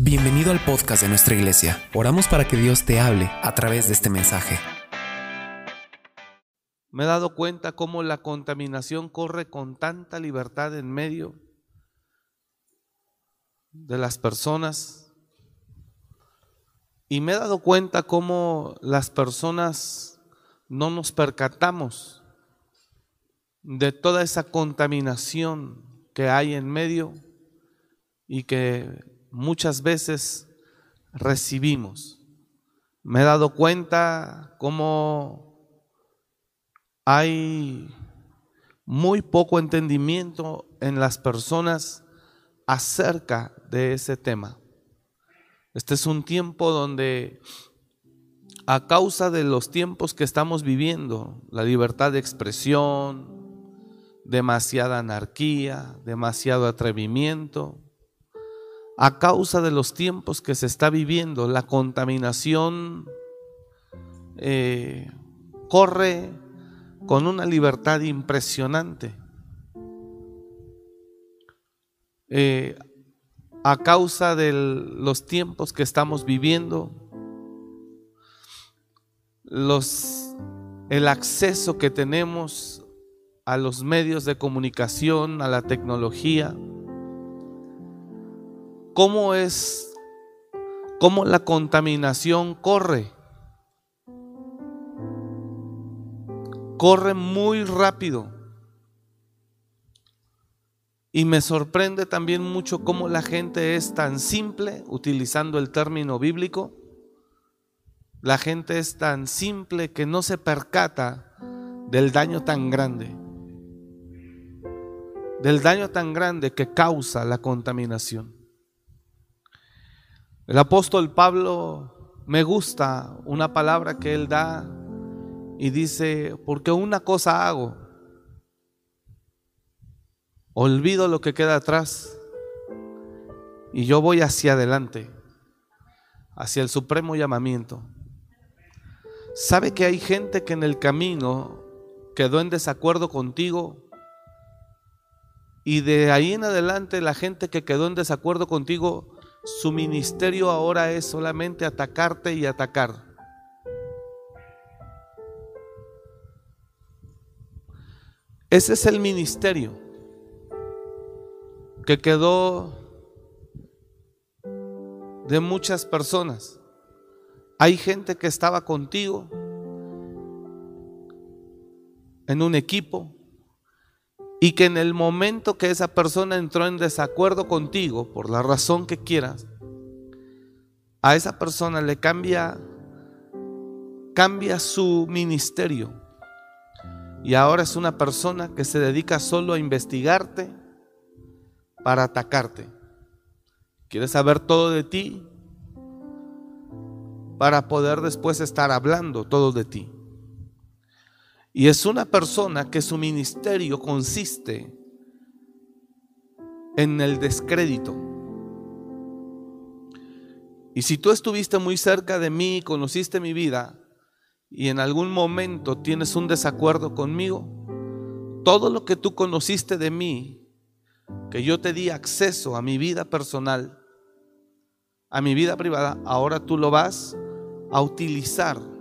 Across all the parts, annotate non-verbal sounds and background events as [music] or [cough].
Bienvenido al podcast de nuestra iglesia. Oramos para que Dios te hable a través de este mensaje. Me he dado cuenta cómo la contaminación corre con tanta libertad en medio de las personas. Y me he dado cuenta cómo las personas no nos percatamos de toda esa contaminación que hay en medio y que muchas veces recibimos. Me he dado cuenta cómo hay muy poco entendimiento en las personas acerca de ese tema. Este es un tiempo donde a causa de los tiempos que estamos viviendo, la libertad de expresión, demasiada anarquía, demasiado atrevimiento, a causa de los tiempos que se está viviendo, la contaminación eh, corre con una libertad impresionante. Eh, a causa de los tiempos que estamos viviendo, los, el acceso que tenemos a los medios de comunicación, a la tecnología, cómo es, cómo la contaminación corre. Corre muy rápido. Y me sorprende también mucho cómo la gente es tan simple, utilizando el término bíblico. La gente es tan simple que no se percata del daño tan grande. Del daño tan grande que causa la contaminación. El apóstol Pablo me gusta una palabra que él da y dice, porque una cosa hago, olvido lo que queda atrás y yo voy hacia adelante, hacia el supremo llamamiento. ¿Sabe que hay gente que en el camino quedó en desacuerdo contigo? Y de ahí en adelante la gente que quedó en desacuerdo contigo su ministerio ahora es solamente atacarte y atacar. Ese es el ministerio que quedó de muchas personas. Hay gente que estaba contigo en un equipo, y que en el momento que esa persona entró en desacuerdo contigo, por la razón que quieras, a esa persona le cambia cambia su ministerio. Y ahora es una persona que se dedica solo a investigarte para atacarte. Quiere saber todo de ti para poder después estar hablando todo de ti. Y es una persona que su ministerio consiste en el descrédito. Y si tú estuviste muy cerca de mí, conociste mi vida y en algún momento tienes un desacuerdo conmigo, todo lo que tú conociste de mí, que yo te di acceso a mi vida personal, a mi vida privada, ahora tú lo vas a utilizar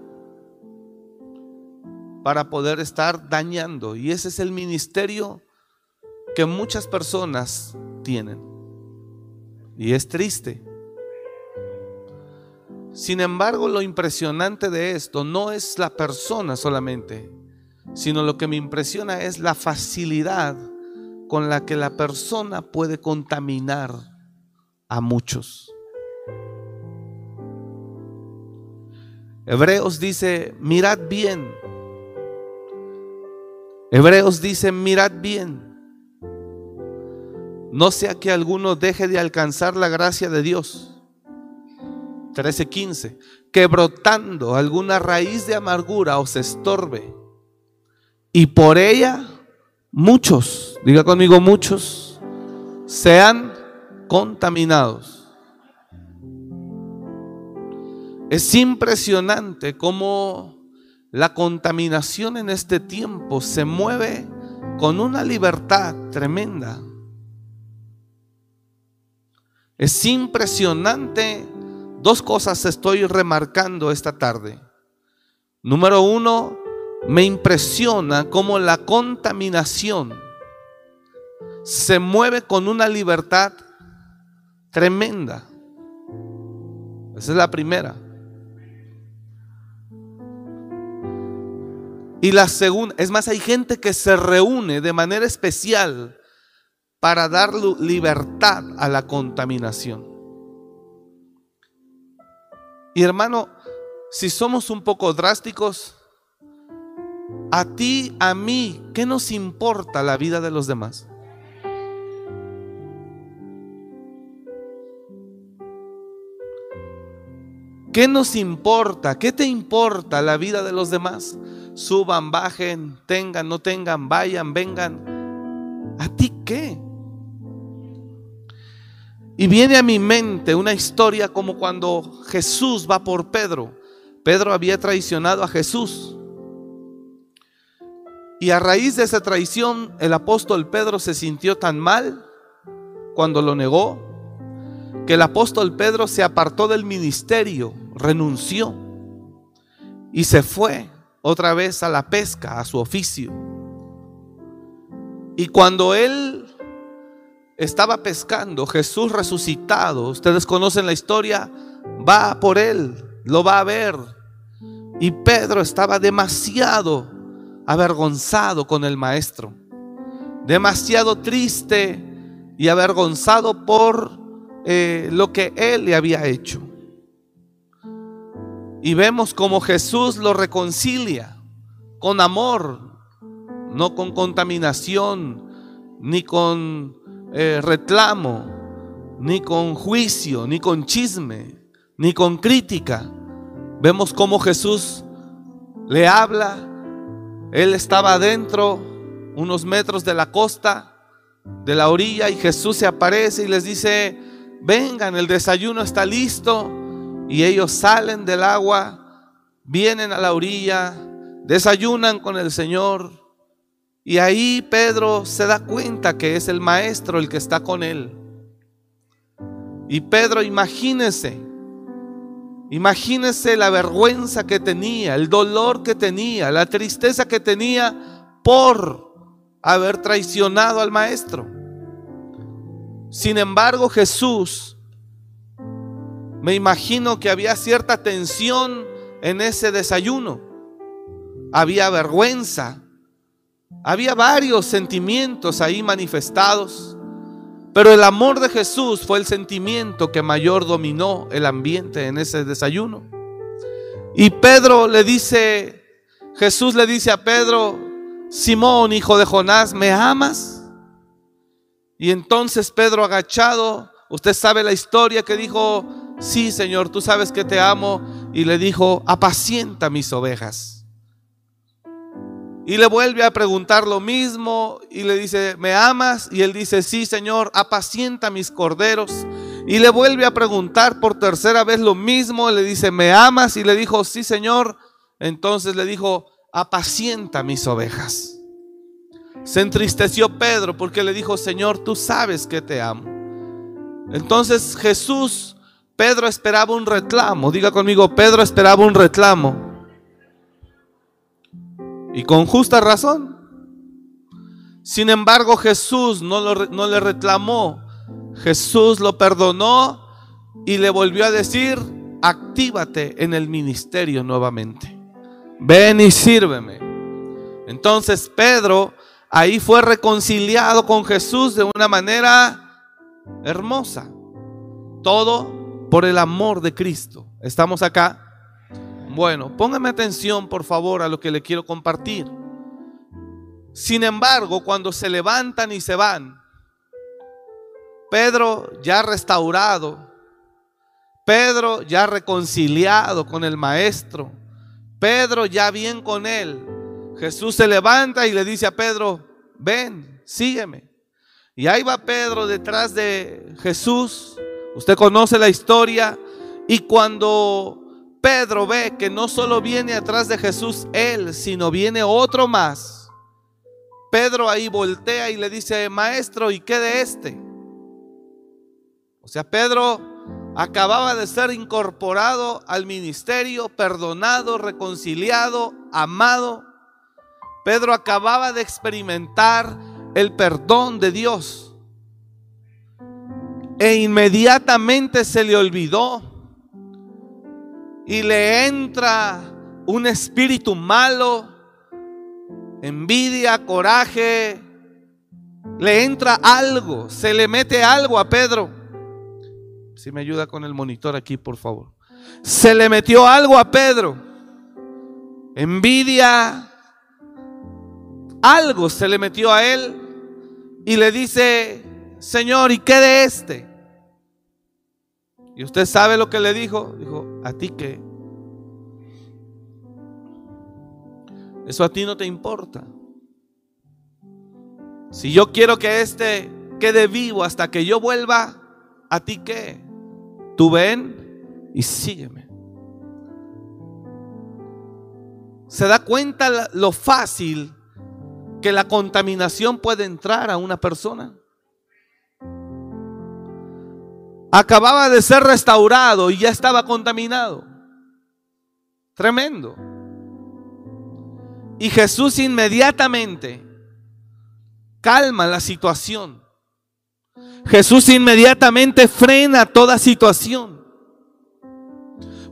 para poder estar dañando. Y ese es el ministerio que muchas personas tienen. Y es triste. Sin embargo, lo impresionante de esto no es la persona solamente, sino lo que me impresiona es la facilidad con la que la persona puede contaminar a muchos. Hebreos dice, mirad bien Hebreos dice, mirad bien, no sea que alguno deje de alcanzar la gracia de Dios. 13:15, que brotando alguna raíz de amargura os estorbe y por ella muchos, diga conmigo muchos, sean contaminados. Es impresionante cómo la contaminación en este tiempo se mueve con una libertad tremenda. Es impresionante. Dos cosas estoy remarcando esta tarde. Número uno, me impresiona cómo la contaminación se mueve con una libertad tremenda. Esa es la primera. Y la segunda, es más, hay gente que se reúne de manera especial para dar libertad a la contaminación. Y hermano, si somos un poco drásticos, a ti, a mí, ¿qué nos importa la vida de los demás? ¿Qué nos importa? ¿Qué te importa la vida de los demás? Suban, bajen, tengan, no tengan, vayan, vengan. ¿A ti qué? Y viene a mi mente una historia como cuando Jesús va por Pedro. Pedro había traicionado a Jesús. Y a raíz de esa traición, el apóstol Pedro se sintió tan mal cuando lo negó, que el apóstol Pedro se apartó del ministerio, renunció y se fue otra vez a la pesca, a su oficio. Y cuando él estaba pescando, Jesús resucitado, ustedes conocen la historia, va por él, lo va a ver. Y Pedro estaba demasiado avergonzado con el maestro, demasiado triste y avergonzado por eh, lo que él le había hecho. Y vemos como Jesús lo reconcilia con amor, no con contaminación, ni con eh, reclamo, ni con juicio, ni con chisme, ni con crítica. Vemos como Jesús le habla. Él estaba adentro, unos metros de la costa, de la orilla, y Jesús se aparece y les dice, vengan, el desayuno está listo. Y ellos salen del agua, vienen a la orilla, desayunan con el Señor. Y ahí Pedro se da cuenta que es el maestro el que está con él. Y Pedro, imagínese, imagínese la vergüenza que tenía, el dolor que tenía, la tristeza que tenía por haber traicionado al maestro. Sin embargo, Jesús, me imagino que había cierta tensión en ese desayuno. Había vergüenza. Había varios sentimientos ahí manifestados. Pero el amor de Jesús fue el sentimiento que mayor dominó el ambiente en ese desayuno. Y Pedro le dice, Jesús le dice a Pedro, Simón, hijo de Jonás, ¿me amas? Y entonces Pedro agachado, usted sabe la historia que dijo, sí Señor, tú sabes que te amo. Y le dijo, apacienta mis ovejas. Y le vuelve a preguntar lo mismo y le dice, ¿me amas? Y él dice, sí Señor, apacienta mis corderos. Y le vuelve a preguntar por tercera vez lo mismo, le dice, ¿me amas? Y le dijo, sí Señor. Entonces le dijo, apacienta mis ovejas. Se entristeció Pedro porque le dijo, Señor, tú sabes que te amo. Entonces Jesús, Pedro esperaba un reclamo. Diga conmigo, Pedro esperaba un reclamo. Y con justa razón. Sin embargo, Jesús no, le reclamó. Jesús lo perdonó y le volvió a decir, actívate en el ministerio nuevamente. Ven y sírveme. Entonces Pedro ahí fue reconciliado con Jesús de una manera hermosa. Todo por el amor de Cristo. ¿Estamos acá? Bueno, póngame atención por favor a lo que le quiero compartir. Sin embargo, cuando se levantan y se van, Pedro ya restaurado, Pedro ya reconciliado con el Maestro, Pedro ya bien con él, Jesús se levanta y le dice a Pedro, ven, sígueme. Y ahí va Pedro detrás de Jesús. Usted conoce la historia. Y cuando Pedro ve que no solo viene atrás de Jesús él, sino viene otro más, Pedro ahí voltea y le dice, maestro, ¿y qué de este? O sea, Pedro acababa de ser incorporado al ministerio, perdonado, reconciliado, amado. Pedro acababa de experimentar el perdón de Dios. E inmediatamente se le olvidó y le entra un espíritu malo, envidia, coraje, le entra algo, se le mete algo a Pedro. Si me ayuda con el monitor aquí, por favor. Se le metió algo a Pedro. Envidia, algo se le metió a él y le dice, Señor, ¿y qué de este? Y usted sabe lo que le dijo. Dijo, ¿a ti qué? Eso a ti no te importa. Si yo quiero que este quede vivo hasta que yo vuelva, ¿a ti qué? Tú ven y sígueme. ¿Se da cuenta lo fácil que la contaminación puede entrar a una persona? Acababa de ser restaurado y ya estaba contaminado. Tremendo. Y Jesús inmediatamente calma la situación. Jesús inmediatamente frena toda situación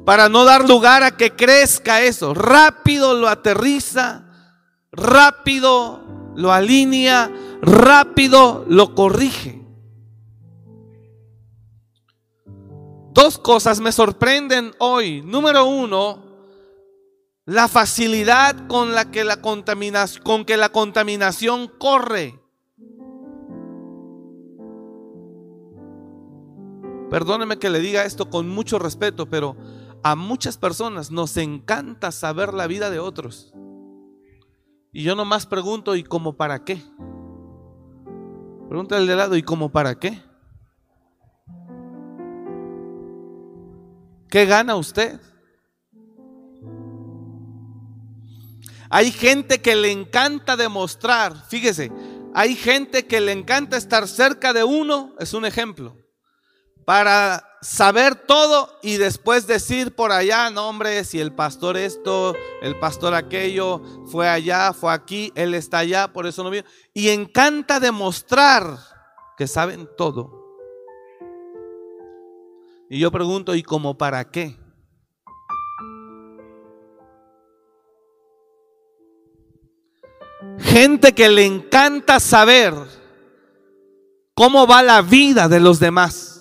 para no dar lugar a que crezca eso. Rápido lo aterriza, rápido lo alinea, rápido lo corrige. Dos cosas me sorprenden hoy. Número uno, la facilidad con la que la contaminación, con que la contaminación corre. Perdóneme que le diga esto con mucho respeto, pero a muchas personas nos encanta saber la vida de otros. Y yo nomás pregunto, ¿y cómo para qué? Pregúntale de lado, ¿y cómo para qué? ¿Qué gana usted? Hay gente que le encanta demostrar, fíjese, hay gente que le encanta estar cerca de uno, es un ejemplo, para saber todo y después decir por allá, no hombre, si el pastor esto, el pastor aquello, fue allá, fue aquí, él está allá, por eso no vino. Y encanta demostrar que saben todo. Y yo pregunto, ¿y cómo para qué? Gente que le encanta saber cómo va la vida de los demás.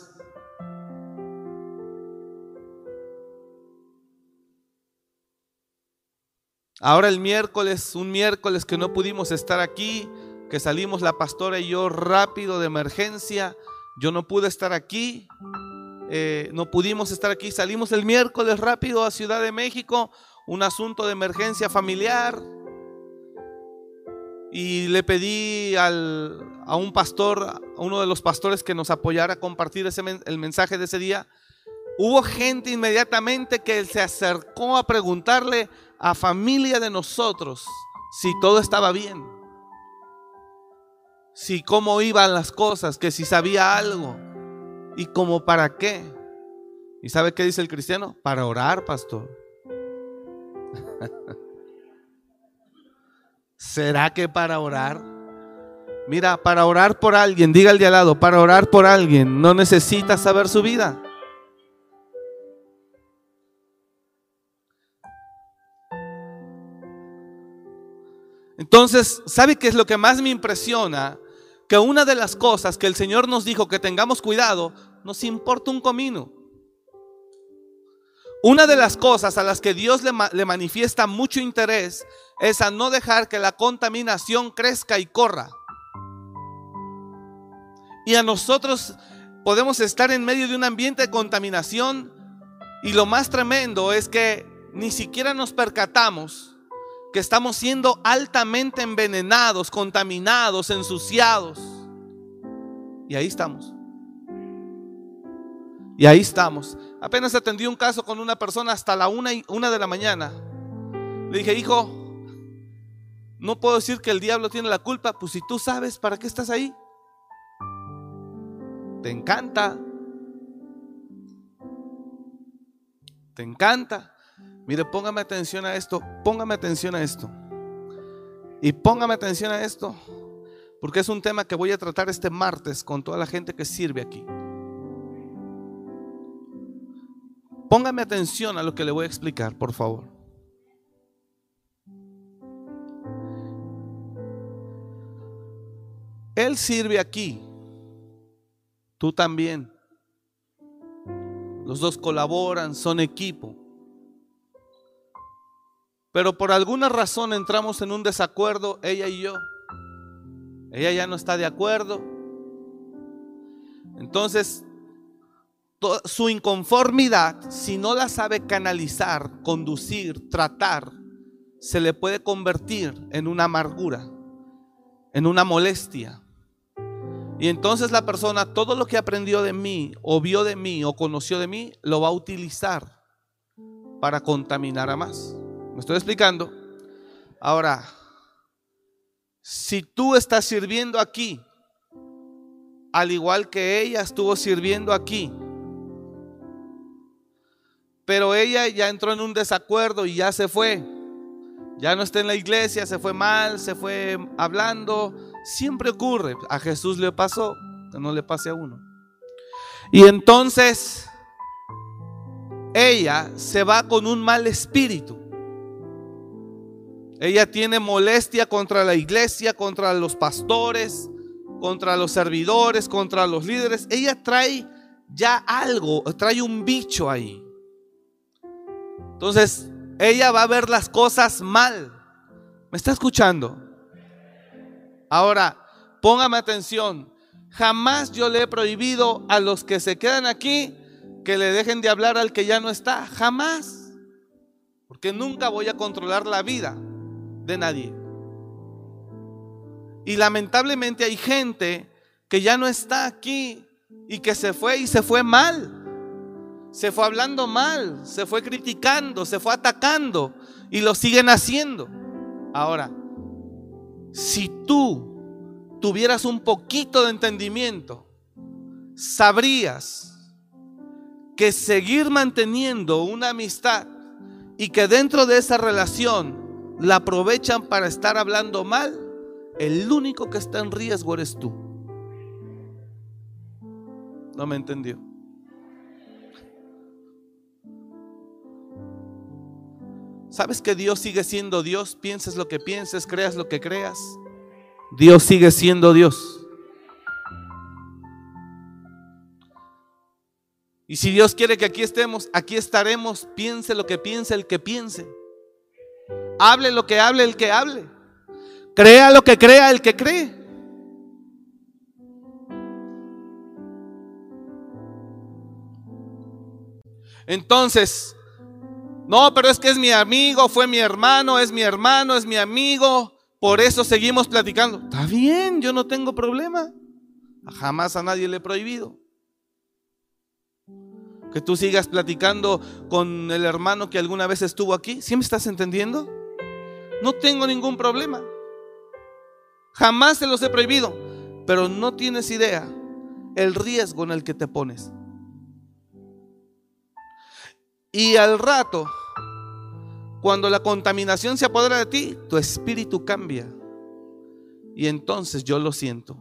Ahora el miércoles, un miércoles que no pudimos estar aquí, que salimos la pastora y yo rápido de emergencia, yo no pude estar aquí, eh, no pudimos estar aquí. Salimos el miércoles rápido a Ciudad de México, un asunto de emergencia familiar. Y le pedí a un pastor, a uno de los pastores que nos apoyara a compartir ese, el mensaje de ese día. Hubo gente inmediatamente que se acercó a preguntarle a familia de nosotros si todo estaba bien, si cómo iban las cosas, que si sabía algo. ¿Y como para qué? ¿Y sabe qué dice el cristiano? Para orar, pastor. [laughs] ¿Será que para orar? Mira, para orar por alguien, diga el de al lado, para orar por alguien no necesita saber su vida. Entonces, ¿sabe qué es lo que más me impresiona? que una de las cosas que el Señor nos dijo que tengamos cuidado, nos importa un comino. Una de las cosas a las que Dios le, manifiesta mucho interés es a no dejar que la contaminación crezca y corra. Y a nosotros podemos estar en medio de un ambiente de contaminación y lo más tremendo es que ni siquiera nos percatamos que estamos siendo altamente envenenados, contaminados, ensuciados. Y ahí estamos. Y ahí estamos. Apenas atendí un caso con una persona hasta la una, y, una de la mañana. Le dije, hijo, no puedo decir que el diablo tiene la culpa. Pues si tú sabes, ¿para qué estás ahí? Te encanta. Te encanta. Mire, póngame atención a esto. Póngame atención a esto. Y póngame atención a esto. Porque es un tema que voy a tratar este martes con toda la gente que sirve aquí. Póngame atención a lo que le voy a explicar, por favor. Él sirve aquí, tú también. Los dos colaboran, son equipo. Pero por alguna razón entramos en un desacuerdo, ella y yo. Ella ya no está de acuerdo. Entonces, su inconformidad, si no la sabe canalizar, conducir, tratar, se le puede convertir en una amargura, en una molestia. Y entonces la persona, todo lo que aprendió de mí, o vio de mí, o conoció de mí, lo va a utilizar para contaminar a más. ¿Me estoy explicando? Ahora, si tú estás sirviendo aquí, al igual que ella estuvo sirviendo aquí, pero ella ya entró en un desacuerdo y ya se fue, ya no está en la iglesia, se fue mal, se fue hablando, siempre ocurre, a Jesús le pasó, que no le pase a uno. Y entonces ella se va con un mal espíritu. Ella tiene molestia contra la iglesia, contra los pastores, contra los servidores, contra los líderes. Ella trae ya algo, trae un bicho ahí. Entonces, ella va a ver las cosas mal. ¿Me está escuchando? Ahora, póngame atención. Jamás yo le he prohibido a los que se quedan aquí que le dejen de hablar al que ya no está. Jamás. Porque nunca voy a controlar la vida de nadie. Y lamentablemente hay gente que ya no está aquí y que se fue y se fue mal. Se fue hablando mal, se fue criticando, se fue atacando y lo siguen haciendo. Ahora, si tú tuvieras un poquito de entendimiento, sabrías que seguir manteniendo una amistad y que dentro de esa relación la aprovechan para estar hablando mal, el único que está en riesgo eres tú. No me entendió. ¿Sabes que Dios sigue siendo Dios? Pienses lo que pienses, creas lo que creas. Dios sigue siendo Dios. Y si Dios quiere que aquí estemos, aquí estaremos, piense lo que piense el que piense. Hable lo que hable el que hable. Crea lo que crea el que cree. Entonces, no, pero es que es mi amigo, fue mi hermano, es mi hermano, es mi amigo. Por eso seguimos platicando. Está bien, yo no tengo problema. Jamás a nadie le he prohibido. Que tú sigas platicando con el hermano que alguna vez estuvo aquí. ¿Sí me estás entendiendo? No tengo ningún problema. Jamás se los he prohibido. Pero no tienes idea el riesgo en el que te pones. Y al rato, cuando la contaminación se apodera de ti, tu espíritu cambia. Y entonces yo lo siento.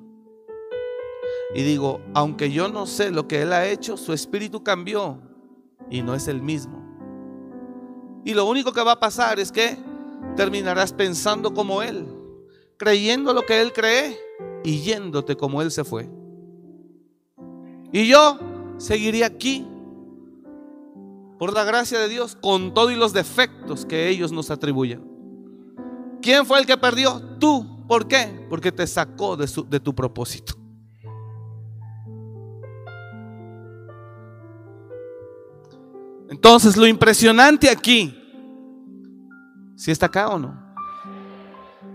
Y digo, aunque yo no sé lo que él ha hecho, su espíritu cambió y no es el mismo. Y lo único que va a pasar es que terminarás pensando como él, creyendo lo que él cree y yéndote como él se fue. Y yo seguiría aquí por la gracia de Dios, con todos los defectos que ellos nos atribuyen. ¿Quién fue el que perdió? Tú. ¿Por qué? Porque te sacó de, de tu propósito. Entonces, lo impresionante aquí, si está acá o no,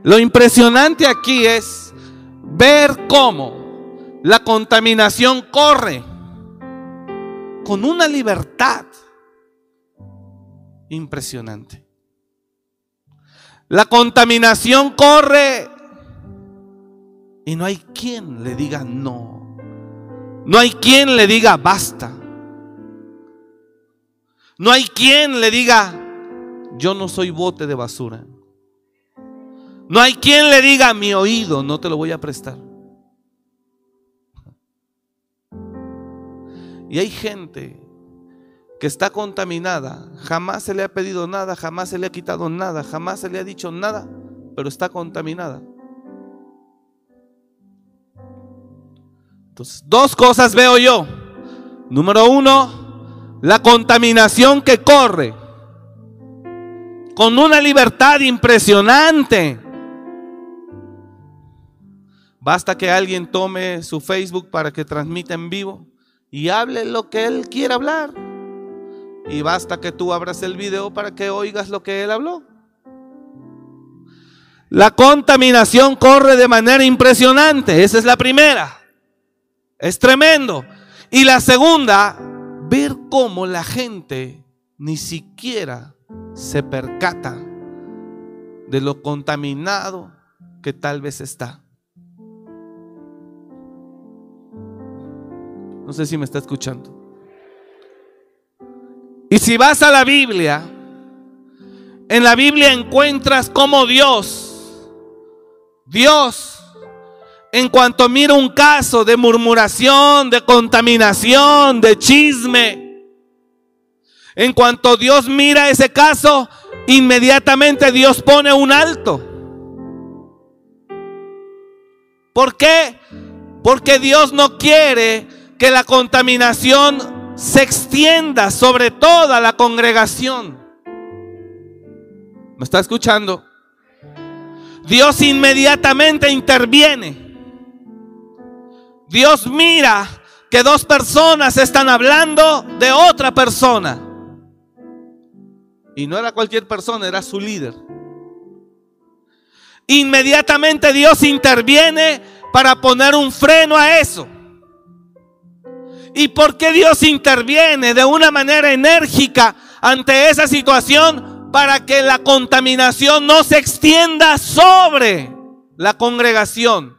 lo impresionante aquí es ver cómo la contaminación corre con una libertad impresionante. La contaminación corre y no hay quien le diga no. No hay quien le diga basta. No hay quien le diga, yo no soy bote de basura. No hay quien le diga, mi oído no te lo voy a prestar. Y hay gente que está contaminada, jamás se le ha pedido nada, jamás se le ha quitado nada, jamás se le ha dicho nada, pero está contaminada. Entonces, dos cosas veo yo. Número uno, la contaminación que corre con una libertad impresionante. Basta que alguien tome su Facebook para que transmita en vivo y hable lo que él quiera hablar. Y basta que tú abras el video para que oigas lo que él habló. La contaminación corre de manera impresionante. Esa es la primera. Es tremendo. Y la segunda, ver cómo la gente ni siquiera se percata de lo contaminado que tal vez está. No sé si me está escuchando. Y si vas a la Biblia, en la Biblia encuentras como Dios, Dios, en cuanto mira un caso de murmuración, de contaminación, de chisme, en cuanto Dios mira ese caso, inmediatamente Dios pone un alto. ¿Por qué? Porque Dios no quiere que la contaminación se extienda sobre toda la congregación. ¿Me está escuchando? Dios inmediatamente interviene. Dios mira que dos personas están hablando de otra persona. Y no era cualquier persona, era su líder. Inmediatamente Dios interviene para poner un freno a eso. ¿Y por qué Dios interviene de una manera enérgica ante esa situación para que la contaminación no se extienda sobre la congregación?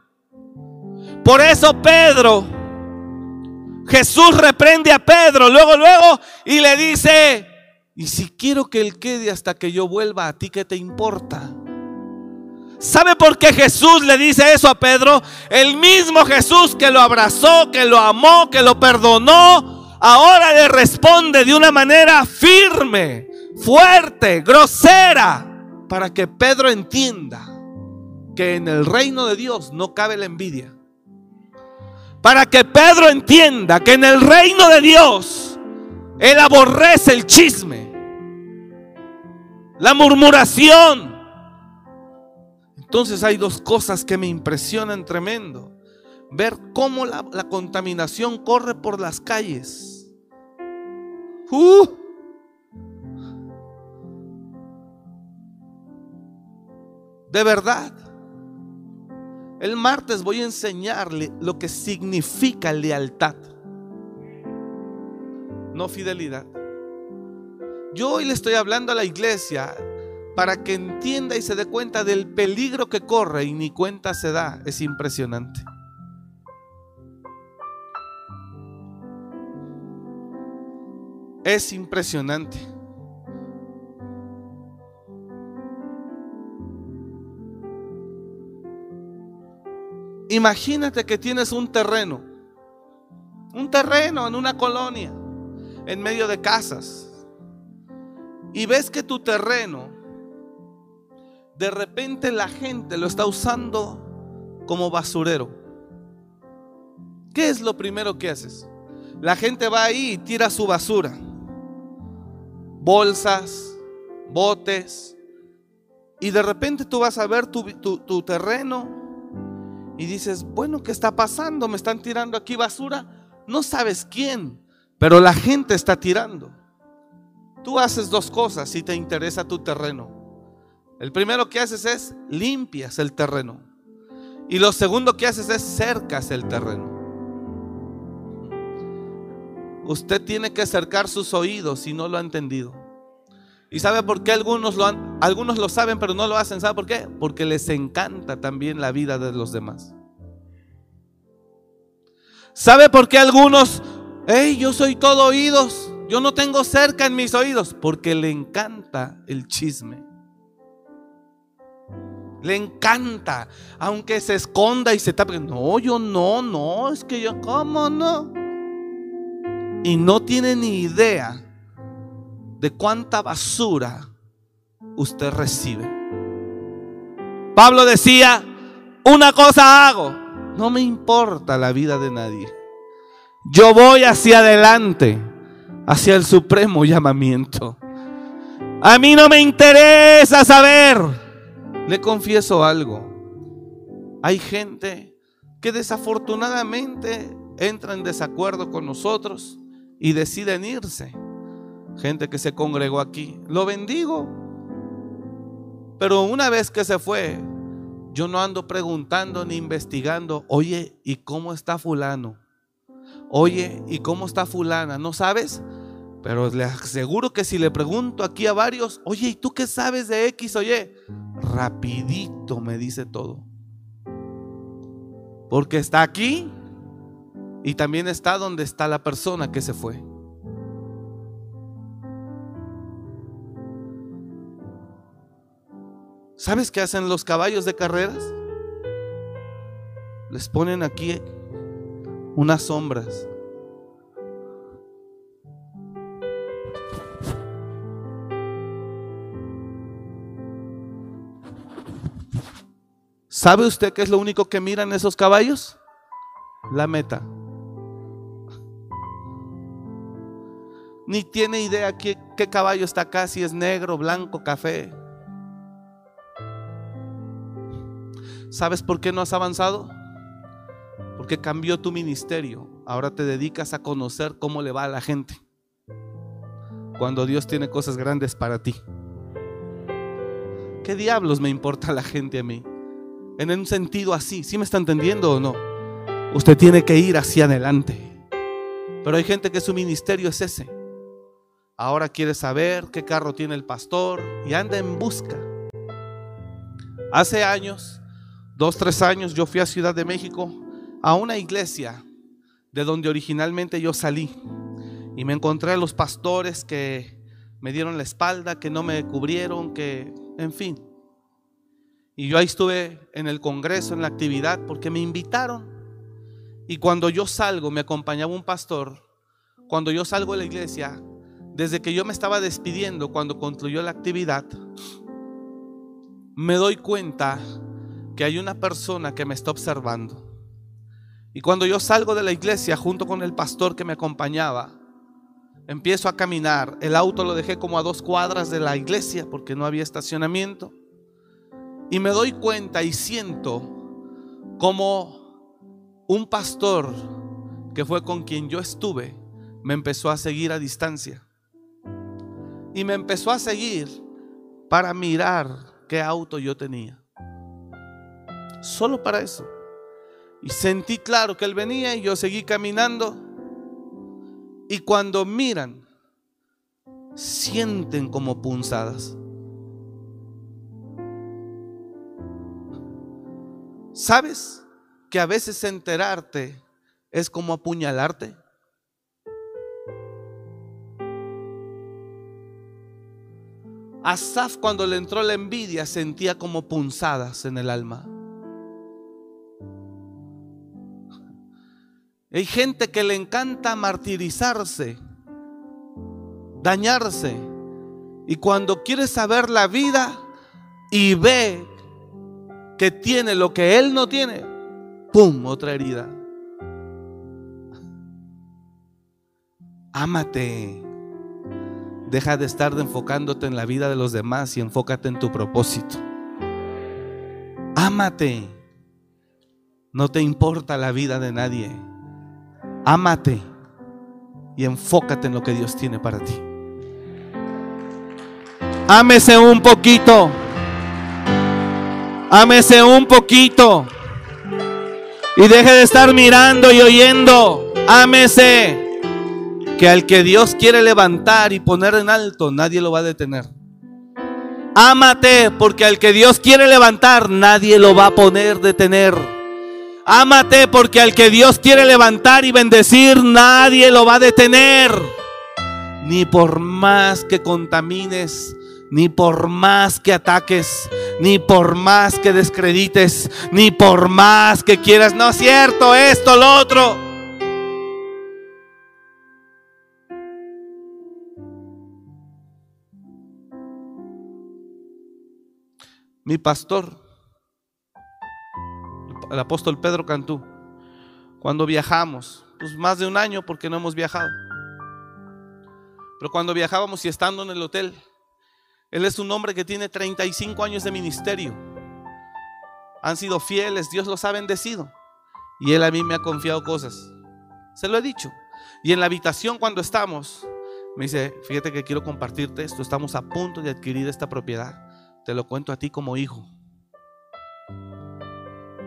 Por eso Pedro, Jesús reprende a Pedro luego, luego y le dice, y si quiero que él quede hasta que yo vuelva a ti, ¿qué te importa? ¿Sabe por qué Jesús le dice eso a Pedro? El mismo Jesús que lo abrazó, que lo amó, que lo perdonó, ahora le responde de una manera firme, fuerte, grosera, para que Pedro entienda que en el reino de Dios no cabe la envidia. Para que Pedro entienda que en el reino de Dios él aborrece el chisme, la murmuración, entonces hay dos cosas que me impresionan tremendo. Ver cómo la, contaminación corre por las calles. Uh. De verdad. El martes voy a enseñarle lo que significa lealtad. No fidelidad. Yo hoy le estoy hablando a la iglesia para que entienda y se dé cuenta del peligro que corre y ni cuenta se da. Es impresionante. Es impresionante. Imagínate que tienes un terreno, un terreno en una colonia, en medio de casas, y ves que tu terreno de repente la gente lo está usando como basurero. ¿Qué es lo primero que haces? La gente va ahí y tira su basura. Bolsas, botes. Y de repente tú vas a ver tu, tu terreno y dices, bueno, ¿qué está pasando? Me están tirando aquí basura. No sabes quién, pero la gente está tirando. Tú haces dos cosas si te interesa tu terreno. El primero que haces es limpias el terreno. Y lo segundo que haces es cercas el terreno. Usted tiene que acercar sus oídos si no lo ha entendido. ¿Y sabe por qué algunos lo, han, algunos lo saben pero no lo hacen? ¿Sabe por qué? Porque les encanta también la vida de los demás. ¿Sabe por qué algunos, hey, yo soy todo oídos? Yo no tengo cerca en mis oídos porque le encanta el chisme. Le encanta, aunque se esconda y se tape. No, yo no, no, es que yo, ¿cómo no? Y no tiene ni idea de cuánta basura usted recibe. Pablo decía, una cosa hago, no me importa la vida de nadie. Yo voy hacia adelante, hacia el supremo llamamiento. A mí no me interesa saber le confieso algo. Hay gente que desafortunadamente entra en desacuerdo con nosotros y deciden irse. Gente que se congregó aquí. Lo bendigo. Pero una vez que se fue, yo no ando preguntando ni investigando, oye, ¿y cómo está fulano? Oye, ¿y cómo está fulana? ¿No sabes? Pero le aseguro que si le pregunto aquí a varios, oye, ¿y tú qué sabes de X? Oye, rapidito me dice todo. Porque está aquí y también está donde está la persona que se fue. ¿Sabes qué hacen los caballos de carreras? Les ponen aquí unas sombras ¿Sabe usted qué es lo único que miran esos caballos? La meta. Ni tiene idea qué, qué caballo está acá, si es negro, blanco, café. ¿Sabes por qué no has avanzado? Porque cambió tu ministerio. Ahora te dedicas a conocer cómo le va a la gente. Cuando Dios tiene cosas grandes para ti. ¿Qué diablos me importa la gente a mí? En un sentido así. ¿Sí me está entendiendo o no? Usted tiene que ir hacia adelante. Pero hay gente que su ministerio es ese. Ahora quiere saber qué carro tiene el pastor y anda en busca. Hace años, dos, tres años, yo fui a Ciudad de México a una iglesia de donde originalmente yo salí. Y me encontré a los pastores que me dieron la espalda, que no me cubrieron, que, en fin. Y yo ahí estuve en el Congreso, en la actividad, porque me invitaron. Y cuando yo salgo, me acompañaba un pastor. Cuando yo salgo de la iglesia, desde que yo me estaba despidiendo, cuando concluyó la actividad, me doy cuenta que hay una persona que me está observando. Y cuando yo salgo de la iglesia junto con el pastor que me acompañaba, empiezo a caminar. El auto lo dejé como a dos cuadras de la iglesia porque no había estacionamiento. Y me doy cuenta y siento como un pastor que fue con quien yo estuve, me empezó a seguir a distancia. Y me empezó a seguir para mirar qué auto yo tenía. Solo para eso. Y sentí claro que él venía y yo seguí caminando. Y cuando miran, sienten como punzadas. ¿Sabes que a veces enterarte es como apuñalarte? Asaf cuando le entró la envidia sentía como punzadas en el alma. Hay gente que le encanta martirizarse, dañarse. Y cuando quiere saber la vida y ve que tiene lo que él no tiene, ¡pum! Otra herida. Ámate. Deja de estar enfocándote en la vida de los demás y enfócate en tu propósito. Ámate. No te importa la vida de nadie. Ámate y enfócate en lo que Dios tiene para ti. Ámese un poquito. Ámese un poquito. Y deje de estar mirando y oyendo. Ámese. Que al que Dios quiere levantar y poner en alto, nadie lo va a detener. Ámate, porque al que Dios quiere levantar, nadie lo va a poner detener. Ámate, porque al que Dios quiere levantar y bendecir, nadie lo va a detener. ni por más que contamines, ni por más que ataques, ni por más que descredites, ni por más que quieras, no es cierto, esto, lo otro. Mi pastor, el apóstol Pedro Cantú, cuando viajamos, pues más de un año porque no hemos viajado. Pero cuando viajábamos y estando en el hotel, él es un hombre que tiene 35 años de ministerio. Han sido fieles, Dios los ha bendecido. Y él a mí me ha confiado cosas. Se lo he dicho. Y en la habitación cuando estamos, me dice, fíjate que quiero compartirte esto. Estamos a punto de adquirir esta propiedad. Te lo cuento a ti como hijo.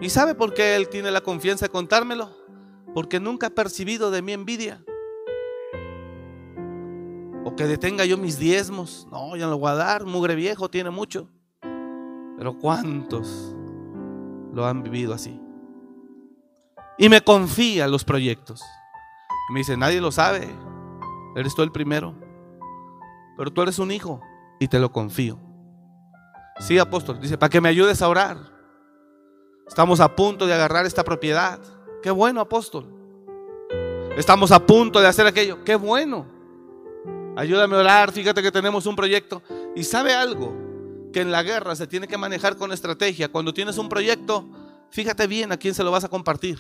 ¿Y sabe por qué él tiene la confianza de contármelo? Porque nunca ha percibido de mi envidia o que detenga yo mis diezmos. No, ya no lo voy a dar. Mugre viejo tiene mucho. Pero ¿cuántos lo han vivido así? Y me confía los proyectos. me dice, nadie lo sabe. Eres tú el primero. Pero tú eres un hijo y te lo confío. Sí, apóstol. Dice, para que me ayudes a orar. Estamos a punto de agarrar esta propiedad. Qué bueno, apóstol. Estamos a punto de hacer aquello. Qué bueno. Ayúdame a orar, fíjate que tenemos un proyecto. Y sabe algo, que en la guerra se tiene que manejar con estrategia. Cuando tienes un proyecto, fíjate bien a quién se lo vas a compartir.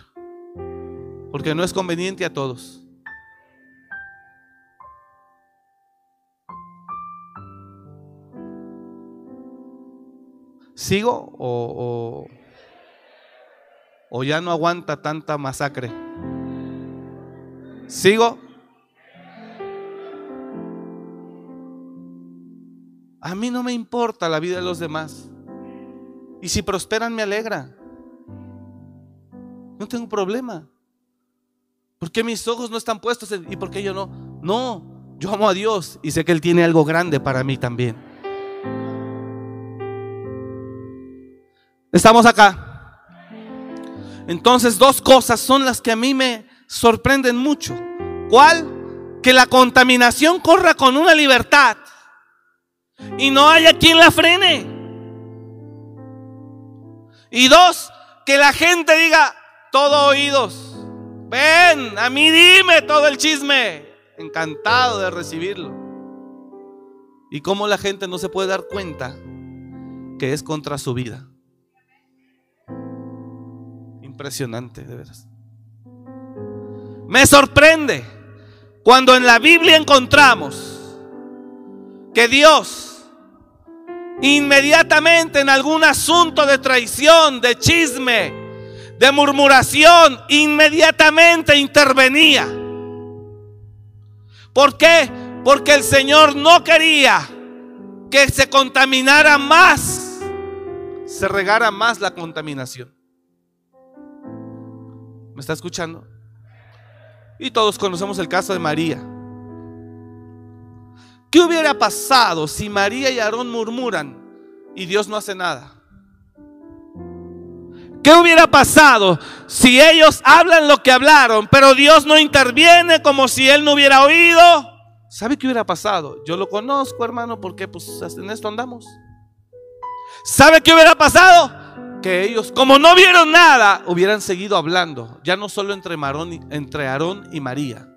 Porque no es conveniente a todos. ¿Sigo o, o, o ya no aguanta tanta masacre? ¿Sigo? A mí no me importa la vida de los demás. Y si prosperan, me alegra. No tengo problema. ¿Por qué mis ojos no están puestos y por qué yo no? No, yo amo a Dios y sé que Él tiene algo grande para mí también. Estamos acá. Entonces, dos cosas son las que a mí me sorprenden mucho. ¿Cuál? Que la contaminación corra con una libertad y no haya quien la frene. Y dos, que la gente diga, todo oídos. Ven, a mí dime todo el chisme. Encantado de recibirlo. Y cómo la gente no se puede dar cuenta que es contra su vida. Impresionante, de veras. Me sorprende cuando en la Biblia encontramos que Dios inmediatamente en algún asunto de traición, de chisme, de murmuración, inmediatamente intervenía. ¿Por qué? Porque el Señor no quería que se contaminara más, se regara más la contaminación. ¿Me está escuchando? Y todos conocemos el caso de María. ¿Qué hubiera pasado si María y Aarón murmuran y Dios no hace nada? ¿Qué hubiera pasado si ellos hablan lo que hablaron, pero Dios no interviene como si Él no hubiera oído? ¿Sabe qué hubiera pasado? Yo lo conozco, hermano, porque pues en esto andamos. ¿Sabe qué hubiera pasado? Que ellos, como no vieron nada, hubieran seguido hablando, ya no solo entre, entre Aarón y María,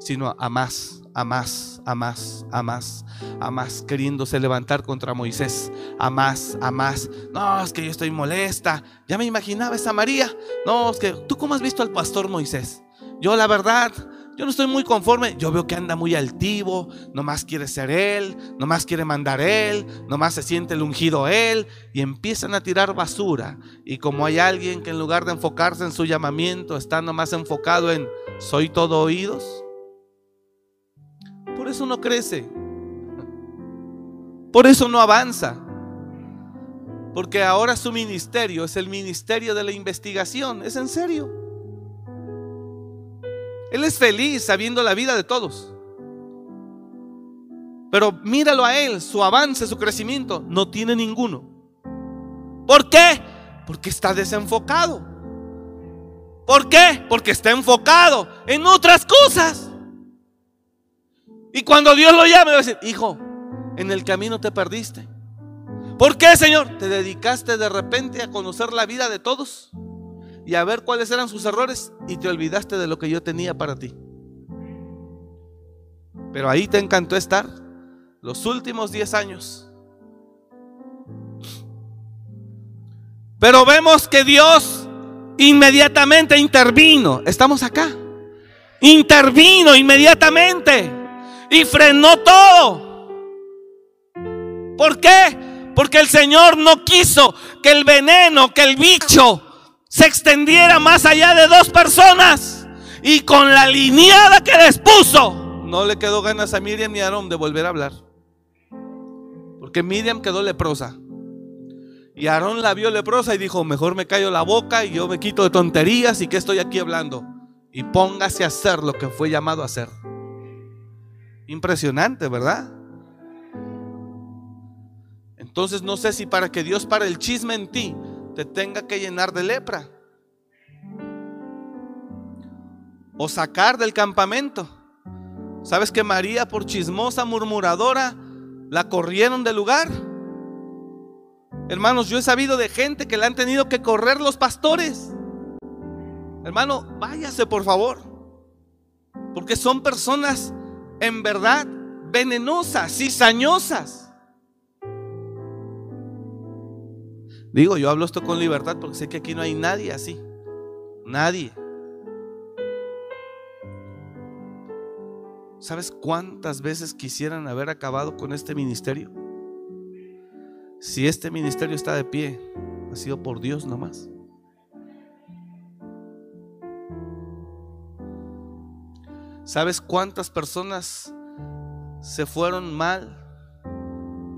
sino a más, a más, a más, a más, a más, queriéndose levantar contra Moisés, a más, a más. No, es que yo estoy molesta. Ya me imaginaba esa María. No, es que tú cómo has visto al pastor Moisés. Yo la verdad, yo no estoy muy conforme. Yo veo que anda muy altivo, nomás quiere ser él, nomás quiere mandar él, nomás se siente el ungido él y empiezan a tirar basura. Y como hay alguien que en lugar de enfocarse en su llamamiento está nomás enfocado en soy todo oídos, por eso no crece. Por eso no avanza. Porque ahora su ministerio es el ministerio de la investigación. Es en serio. Él es feliz sabiendo la vida de todos. Pero míralo a él, su avance, su crecimiento, no tiene ninguno. ¿Por qué? Porque está desenfocado. ¿Por qué? Porque está enfocado en otras cosas. Y cuando Dios lo llame, va a decir, hijo, en el camino te perdiste. ¿Por qué, Señor? Te dedicaste de repente a conocer la vida de todos y a ver cuáles eran sus errores y te olvidaste de lo que yo tenía para ti. Pero ahí te encantó estar los últimos 10 años. Pero vemos que Dios inmediatamente intervino. Estamos acá. Intervino inmediatamente y frenó todo. ¿Por qué? Porque el Señor no quiso que el veneno, que el bicho se extendiera más allá de dos personas. Y con la lineada que les puso, no le quedó ganas a Miriam ni a Aarón de volver a hablar. Porque Miriam quedó leprosa. Y Aarón la vio leprosa y dijo, mejor me callo la boca y yo me quito de tonterías y que estoy aquí hablando. Y póngase a hacer lo que fue llamado a hacer. Impresionante, ¿verdad? Entonces no sé si para que Dios para el chisme en ti te tenga que llenar de lepra. O sacar del campamento. ¿Sabes que María por chismosa murmuradora la corrieron del lugar? Hermanos, yo he sabido de gente que le han tenido que correr los pastores. Hermano, váyase por favor. Porque son personas en verdad venenosas, cizañosas. Digo, yo hablo esto con libertad porque sé que aquí no hay nadie así. Nadie. ¿Sabes cuántas veces quisieran haber acabado con este ministerio? Si este ministerio está de pie, ha sido por Dios nomás. ¿Sabes cuántas personas se fueron mal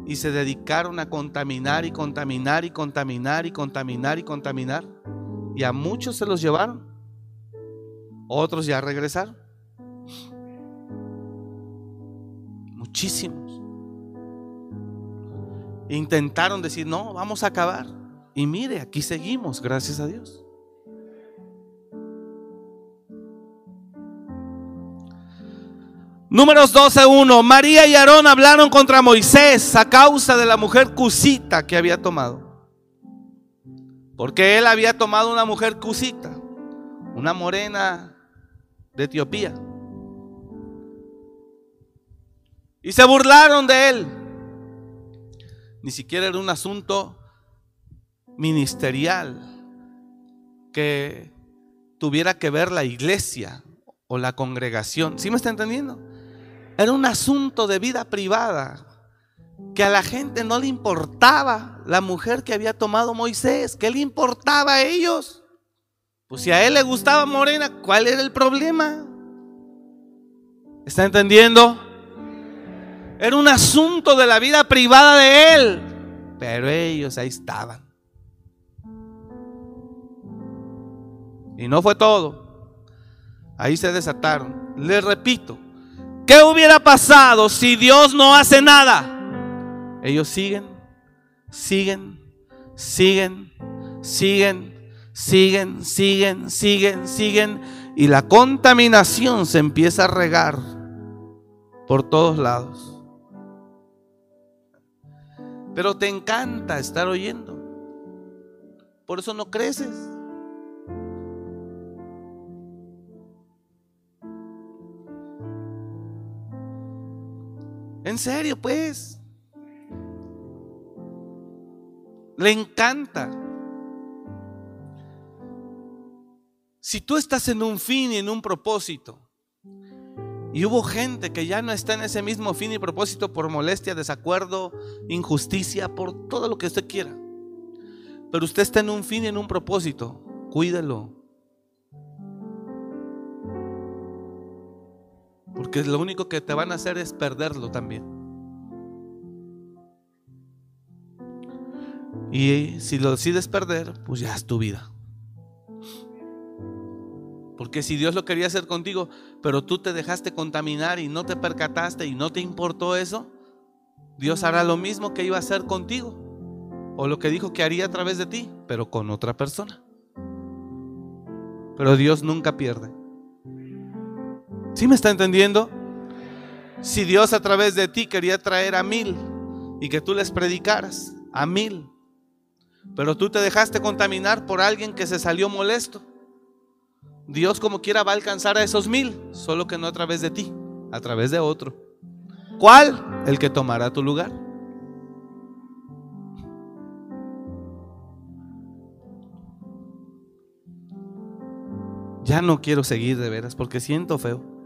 y se dedicaron a contaminar y contaminar y contaminar y contaminar y contaminar? Y a muchos se los llevaron. Otros ya regresaron. Muchísimos. Intentaron decir, no, vamos a acabar. Y mire, aquí seguimos, gracias a Dios. Números 12.1. María y Aarón hablaron contra Moisés a causa de la mujer cusita que había tomado. Porque él había tomado una mujer cusita, una morena de Etiopía. Y se burlaron de él. Ni siquiera era un asunto ministerial que tuviera que ver la iglesia o la congregación. ¿Sí me está entendiendo? Era un asunto de vida privada que a la gente no le importaba la mujer que había tomado Moisés, ¿qué le importaba a ellos? Pues si a él le gustaba morena, ¿cuál era el problema? ¿Está entendiendo? Era un asunto de la vida privada de él, pero ellos ahí estaban. Y no fue todo. Ahí se desataron. Les repito, ¿Qué hubiera pasado si Dios no hace nada? Ellos siguen, siguen, siguen, siguen, siguen, siguen, siguen, siguen. Y la contaminación se empieza a regar por todos lados. Pero te encanta estar oyendo. Por eso no creces. En serio, pues. Le encanta. Si tú estás en un fin y en un propósito, y hubo gente que ya no está en ese mismo fin y propósito por molestia, desacuerdo, injusticia, por todo lo que usted quiera. Pero usted está en un fin y en un propósito, cuídelo. Porque lo único que te van a hacer es perderlo también. Y si lo decides perder, pues ya es tu vida. Porque si Dios lo quería hacer contigo, pero tú te dejaste contaminar y no te percataste y no te importó eso, Dios hará lo mismo que iba a hacer contigo. O lo que dijo que haría a través de ti, pero con otra persona. Pero Dios nunca pierde. ¿Sí me está entendiendo? Si Dios a través de ti quería traer a mil y que tú les predicaras a mil, pero tú te dejaste contaminar por alguien que se salió molesto, Dios como quiera va a alcanzar a esos mil, solo que no a través de ti, a través de otro. ¿Cuál? El que tomará tu lugar. Ya no quiero seguir de veras porque siento feo.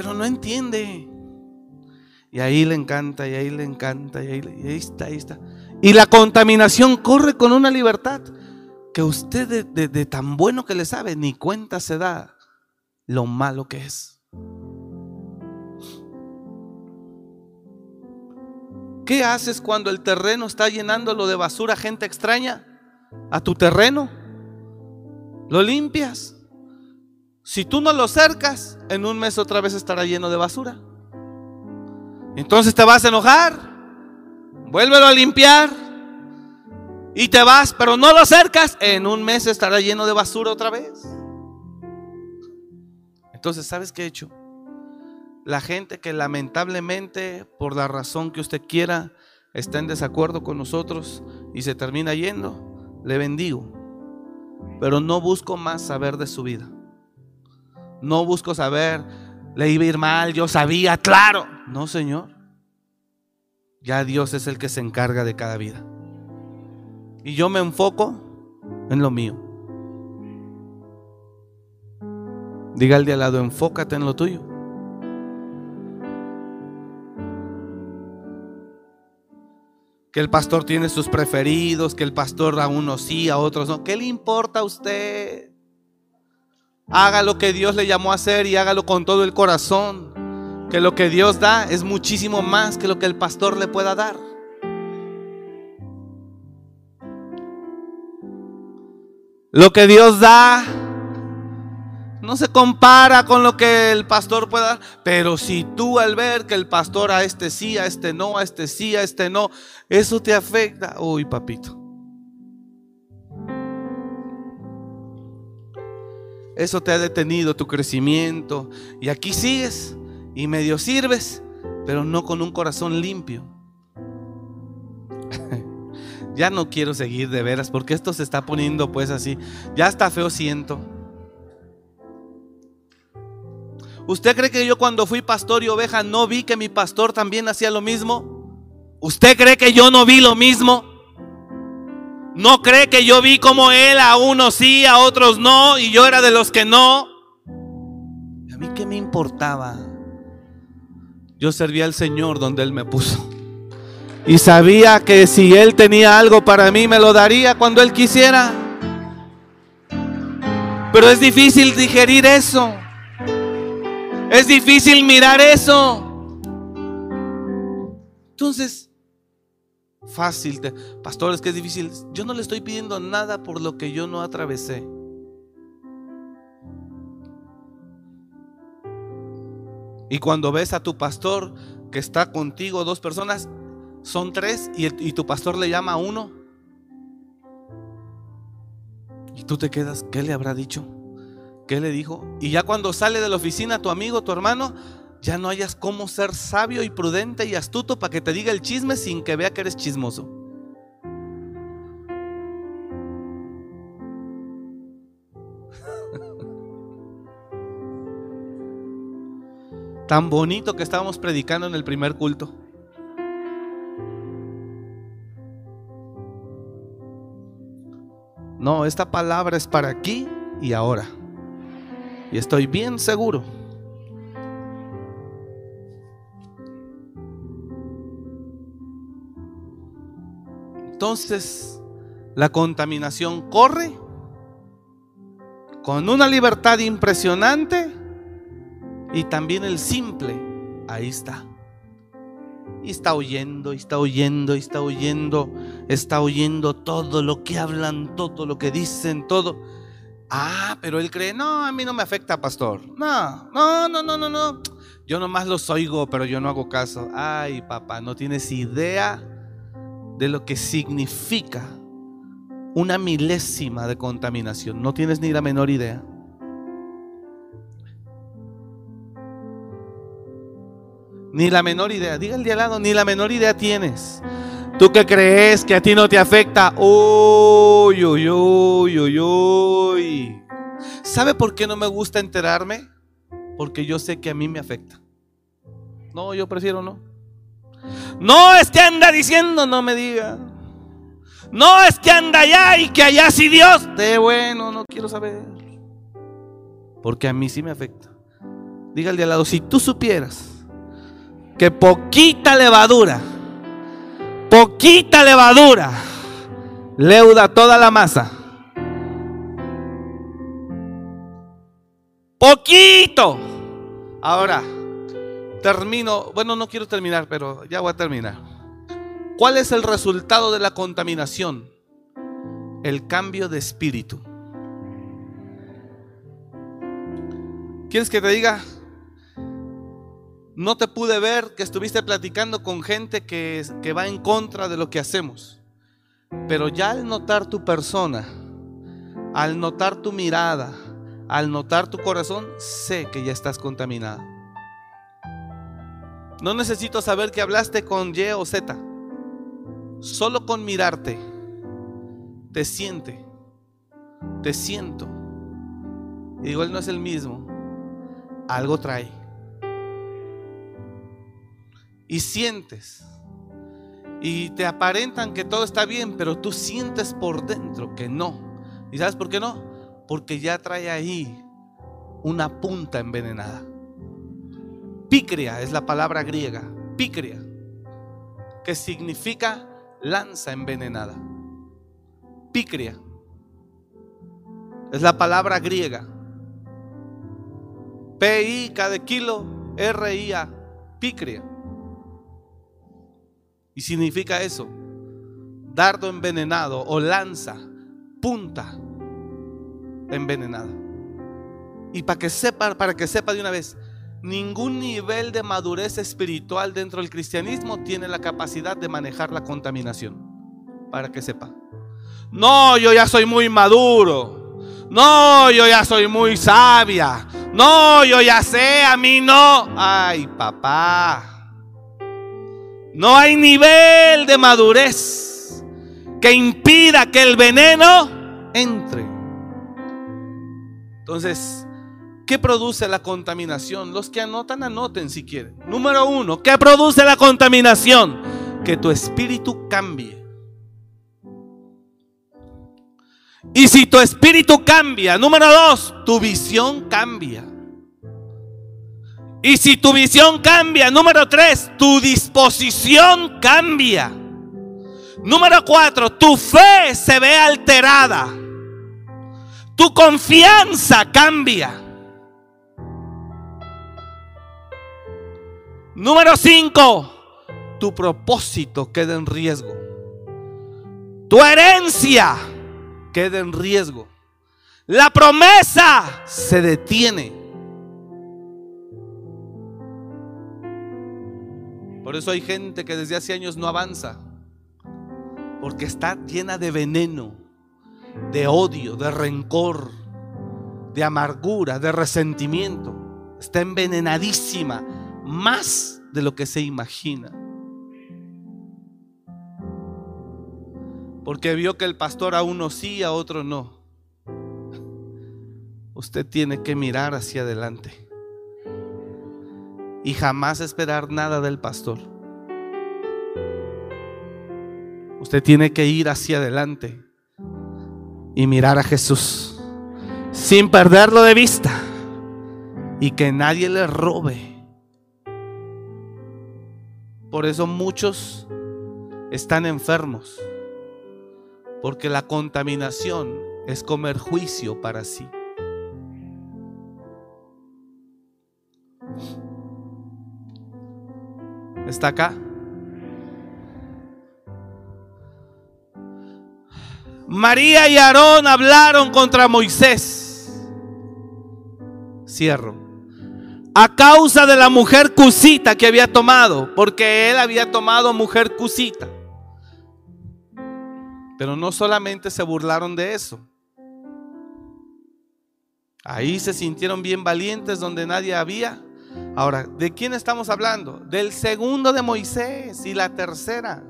Pero no entiende. Y ahí le encanta, y ahí le encanta, y ahí, está, ahí está. Y la contaminación corre con una libertad que usted de, tan bueno que le sabe, ni cuenta se da lo malo que es. ¿Qué haces cuando el terreno está llenándolo de basura gente extraña? A tu terreno. Lo limpias. Si tú no lo cercas, en un mes otra vez estará lleno de basura. Entonces te vas a enojar. Vuélvelo a limpiar. Y te vas, pero no lo cercas. En un mes estará lleno de basura otra vez. Entonces, ¿sabes qué he hecho? La gente que lamentablemente, por la razón que usted quiera, está en desacuerdo con nosotros y se termina yendo, le bendigo. Pero no busco más saber de su vida. No busco saber, le iba a ir mal, yo sabía, claro. No, Señor. Ya Dios es el que se encarga de cada vida. Y yo me enfoco en lo mío. Diga al de al lado, enfócate en lo tuyo. Que el pastor tiene sus preferidos, que el pastor a unos sí, a otros no. ¿Qué le importa a usted? Haga lo que Dios le llamó a hacer y hágalo con todo el corazón. Que lo que Dios da es muchísimo más que lo que el pastor le pueda dar. Lo que Dios da no se compara con lo que el pastor pueda dar. Pero si tú al ver que el pastor a este sí, a este no, a este sí, a este no, eso te afecta. Uy, papito. Eso te ha detenido tu crecimiento. Y aquí sigues y medio sirves, pero no con un corazón limpio. [laughs] ya no quiero seguir de veras porque esto se está poniendo pues así. Ya está feo siento. ¿Usted cree que yo cuando fui pastor y oveja no vi que mi pastor también hacía lo mismo? ¿Usted cree que yo no vi lo mismo? ¿No cree que yo vi como él a unos sí, a otros no y yo era de los que no? ¿A mí qué me importaba? Yo servía al Señor donde Él me puso. Y sabía que si Él tenía algo para mí, me lo daría cuando Él quisiera. Pero es difícil digerir eso. Es difícil mirar eso. Entonces, fácil. Pastor, es que es difícil. Yo no le estoy pidiendo nada por lo que yo no atravesé. Y cuando ves a tu pastor que está contigo, dos personas, son tres y, y, tu pastor le llama a uno. Y tú te quedas, ¿qué le habrá dicho? ¿Qué le dijo? Y ya cuando sale de la oficina tu amigo, tu hermano, ya no hayas cómo ser sabio y prudente y astuto para que te diga el chisme sin que vea que eres chismoso. [laughs] Tan bonito que estábamos predicando en el primer culto. No, esta palabra es para aquí y ahora. Y estoy bien seguro. Entonces, la contaminación corre con una libertad impresionante y también el simple, ahí está. Y está oyendo, y está oyendo, y está oyendo, está oyendo todo lo que hablan, todo lo que dicen, todo. Ah, pero él cree, no, a mí no me afecta, pastor. No, no, no, no, no, no. Yo nomás los oigo, pero yo no hago caso. Ay, papá, no tienes idea de lo que significa una milésima de contaminación. No tienes ni la menor idea. Ni la menor idea. Diga el de al lado, ni la menor idea tienes. Tú que crees que a ti no te afecta. Uy, uy, uy, uy, uy. ¿Sabe por qué no me gusta enterarme? Porque yo sé que a mí me afecta. No, yo prefiero no. No es que anda diciendo, no me diga. No es que anda allá y que allá sí Dios. De bueno, no quiero saber. Porque a mí sí me afecta. Dígale de al lado, si tú supieras que poquita levadura, poquita levadura, leuda toda la masa. Poquito. Ahora, termino, bueno, no quiero terminar, pero ya voy a terminar. ¿Cuál es el resultado de la contaminación? El cambio de espíritu. ¿Quieres que te diga? No te pude ver que estuviste platicando con gente que, que va en contra de lo que hacemos. Pero ya al notar tu persona, al notar tu mirada, al notar tu corazón, sé que ya estás contaminada. No necesito saber que hablaste con Y o Z. Solo con mirarte, te siente, te siento. Igual no es el mismo. Algo trae. Y sientes. Y te aparentan que todo está bien, pero tú sientes por dentro que no. ¿Y sabes por qué no? Porque ya trae ahí una punta envenenada. Picria es la palabra griega, picria, que significa lanza envenenada. Picria es la palabra griega. P-I, cada kilo, R-I-A, picria. Y significa eso, dardo envenenado o lanza, punta envenenada. Y para que sepa, para que sepa de una vez, ningún nivel de madurez espiritual dentro del cristianismo tiene la capacidad de manejar la contaminación. Para que sepa. No, yo ya soy muy maduro. No, yo ya soy muy sabia. No, yo ya sé, a mí no. Ay, papá. No hay nivel de madurez que impida que el veneno entre. Entonces, ¿qué produce la contaminación? Los que anotan, anoten si quieren. Número uno, ¿qué produce la contaminación? Que tu espíritu cambie. Y si tu espíritu cambia, número dos, tu visión cambia. Y si tu visión cambia, número tres, tu disposición cambia. Número cuatro, tu fe se ve alterada. Tu confianza cambia. Número 5. Tu propósito queda en riesgo. Tu herencia queda en riesgo. La promesa se detiene. Por eso hay gente que desde hace años no avanza. Porque está llena de veneno de odio, de rencor, de amargura, de resentimiento. Está envenenadísima, más de lo que se imagina. Porque vio que el pastor a uno sí, a otro no. Usted tiene que mirar hacia adelante y jamás esperar nada del pastor. Usted tiene que ir hacia adelante y mirar a Jesús sin perderlo de vista y que nadie le robe. Por eso muchos están enfermos, porque la contaminación es comer juicio para sí. ¿Está acá? María y Aarón hablaron contra Moisés. Cierro. A causa de la mujer cusita que había tomado, porque él había tomado mujer cusita. Pero no solamente se burlaron de eso. Ahí se sintieron bien valientes donde nadie había. Ahora, ¿de quién estamos hablando? Del segundo de Moisés y la tercera.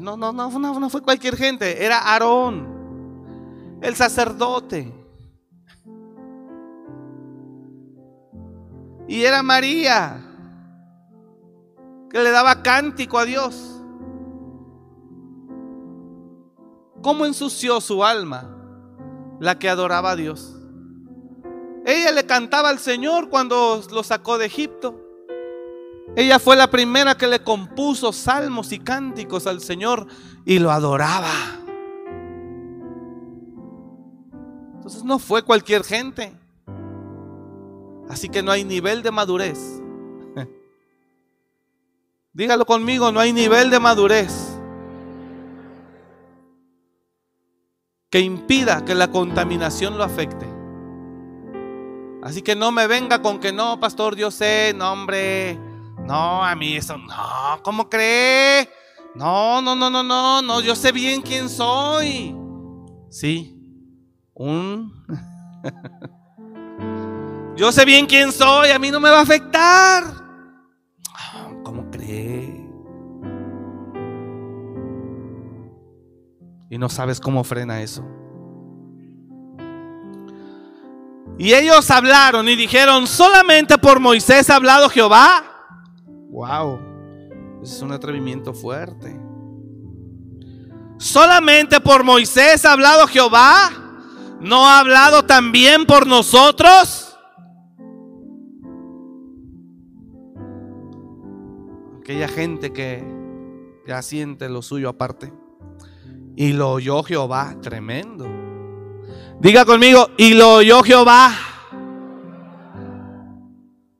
No, no, no, no, fue cualquier gente, era Aarón, el sacerdote. Y era María, que le daba cántico a Dios. ¿Cómo ensució su alma la que adoraba a Dios? Ella le cantaba al Señor cuando lo sacó de Egipto. Ella fue la primera que le compuso salmos y cánticos al Señor y lo adoraba. Entonces no fue cualquier gente. Así que no hay nivel de madurez. [laughs] Dígalo conmigo, no hay nivel de madurez que impida que la contaminación lo afecte. Así que no me venga con que no, pastor, yo sé, no, hombre. No, a mí eso, no, ¿cómo cree? No, no, no, no, no, no, yo sé bien quién soy. Sí, un... [laughs] Yo sé bien quién soy, a mí no me va a afectar. ¿Cómo cree? Y no sabes cómo frena eso. Y ellos hablaron y dijeron, solamente por Moisés ha hablado Jehová. Wow, es un atrevimiento fuerte. Solamente por Moisés ha hablado Jehová. ¿No ha hablado también por nosotros? Aquella gente que ya siente lo suyo aparte. Y lo oyó Jehová, tremendo. Diga conmigo, y lo oyó Jehová.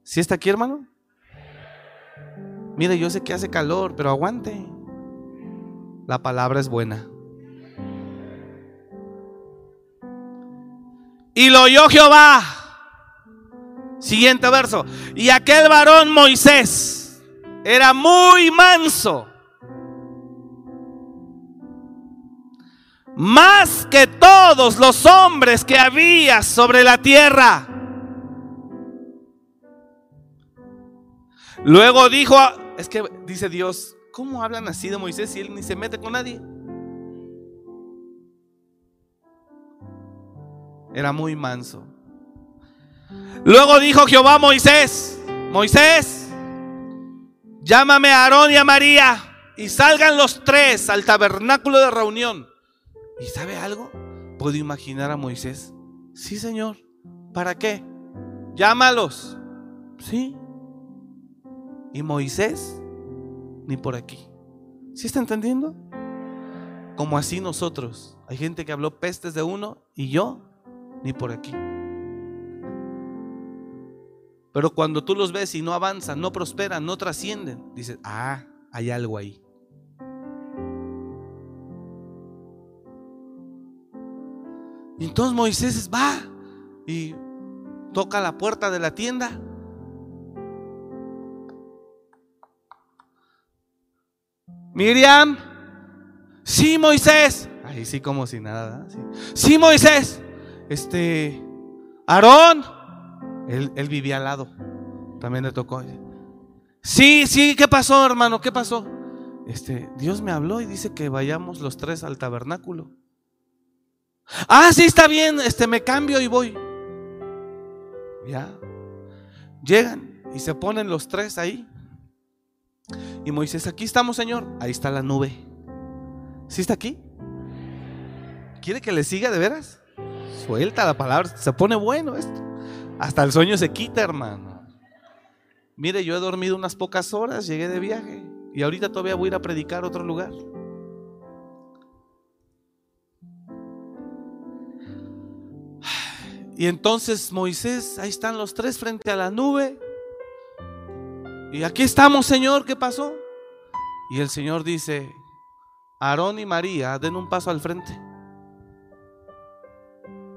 ¿Sí está aquí, hermano? Mire, yo sé que hace calor, pero aguante. La palabra es buena. Y lo oyó Jehová. Siguiente verso. Y aquel varón Moisés era muy manso. Más que todos los hombres que había sobre la tierra. Luego dijo, es que dice Dios, ¿cómo hablan así de Moisés si él ni se mete con nadie? Era muy manso. Luego dijo Jehová a Moisés, Moisés, llámame a Aarón y a María y salgan los tres al tabernáculo de reunión. ¿Y sabe algo? Puedo imaginar a Moisés. Sí, Señor. ¿Para qué? Llámalos. Sí. Y Moisés, ni por aquí. ¿Sí está entendiendo? Como así nosotros. Hay gente que habló pestes de uno y yo, ni por aquí. Pero cuando tú los ves y no avanzan, no prosperan, no trascienden, dices, ah, hay algo ahí. Y entonces Moisés va y toca la puerta de la tienda. Miriam, sí, Moisés. Ahí sí, como si nada. Sí. sí, Moisés. Este, Aarón. Él, vivía al lado. También le tocó. Sí, sí, ¿qué pasó, hermano? ¿Qué pasó? Este, Dios me habló y dice que vayamos los tres al tabernáculo. Ah, sí, está bien, este, me cambio y voy. Ya. Llegan y se ponen los tres ahí. Y Moisés, aquí estamos, Señor. Ahí está la nube. ¿Sí está aquí? ¿Quiere que le siga de veras? Suelta la palabra, se pone bueno esto. Hasta el sueño se quita, hermano. Mire, yo he dormido unas pocas horas, llegué de viaje y ahorita todavía voy a ir a predicar a otro lugar. [sighs] Y entonces Moisés, ahí están los tres frente a la nube. Y aquí estamos, Señor, ¿qué pasó? Y el Señor dice, Aarón y María, den un paso al frente.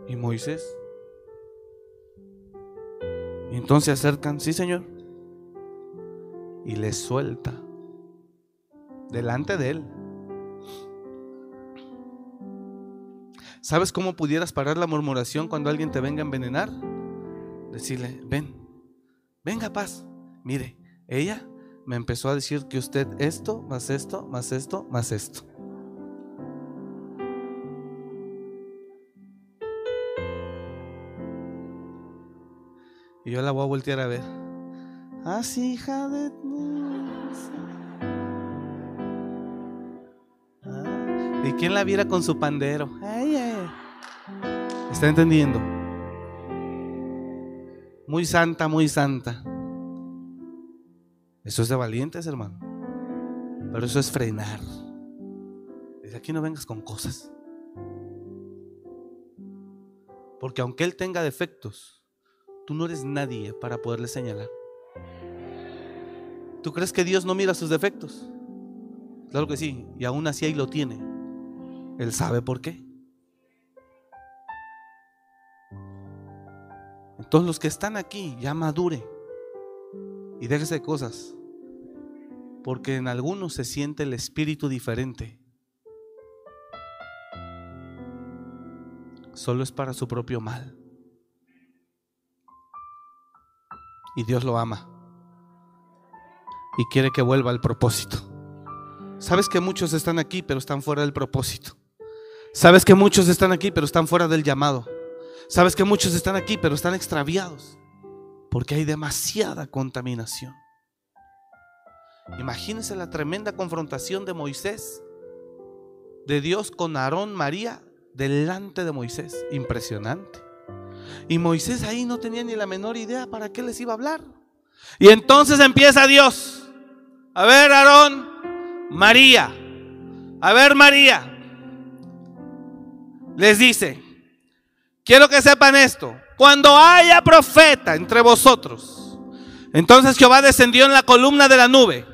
Y Moisés, entonces se acercan, sí Señor, y le suelta delante de él. ¿Sabes cómo pudieras parar la murmuración cuando alguien te venga a envenenar? Decirle, ven, venga paz. Mire, ella me empezó a decir que usted esto, más esto, más esto, más esto. Y yo la voy a voltear a ver. Ah, sí, hija de... Ah, ¿Y quién la viera con su pandero? ¿Está entendiendo? Muy santa, muy santa. Eso es de valientes, hermano. Pero eso es frenar. Desde aquí no vengas con cosas. Porque aunque Él tenga defectos, tú no eres nadie para poderle señalar. ¿Tú crees que Dios no mira sus defectos? Claro que sí, y aún así ahí lo tiene. Él sabe por qué. Entonces los que están aquí ya madure y déjese de cosas. Porque en algunos se siente el espíritu diferente. Solo es para su propio mal. Y Dios lo ama. Y quiere que vuelva al propósito. Sabes que muchos están aquí, pero están fuera del propósito. Sabes que muchos están aquí, pero están fuera del llamado. Sabes que muchos están aquí, pero están extraviados. Porque hay demasiada contaminación. Imagínense la tremenda confrontación de Moisés, de Dios con Aarón, María, delante de Moisés. Impresionante. Y Moisés ahí no tenía ni la menor idea para qué les iba a hablar. Y entonces empieza Dios. A ver, Aarón, María. A ver, María. Les dice, quiero que sepan esto. Cuando haya profeta entre vosotros, entonces Jehová descendió en la columna de la nube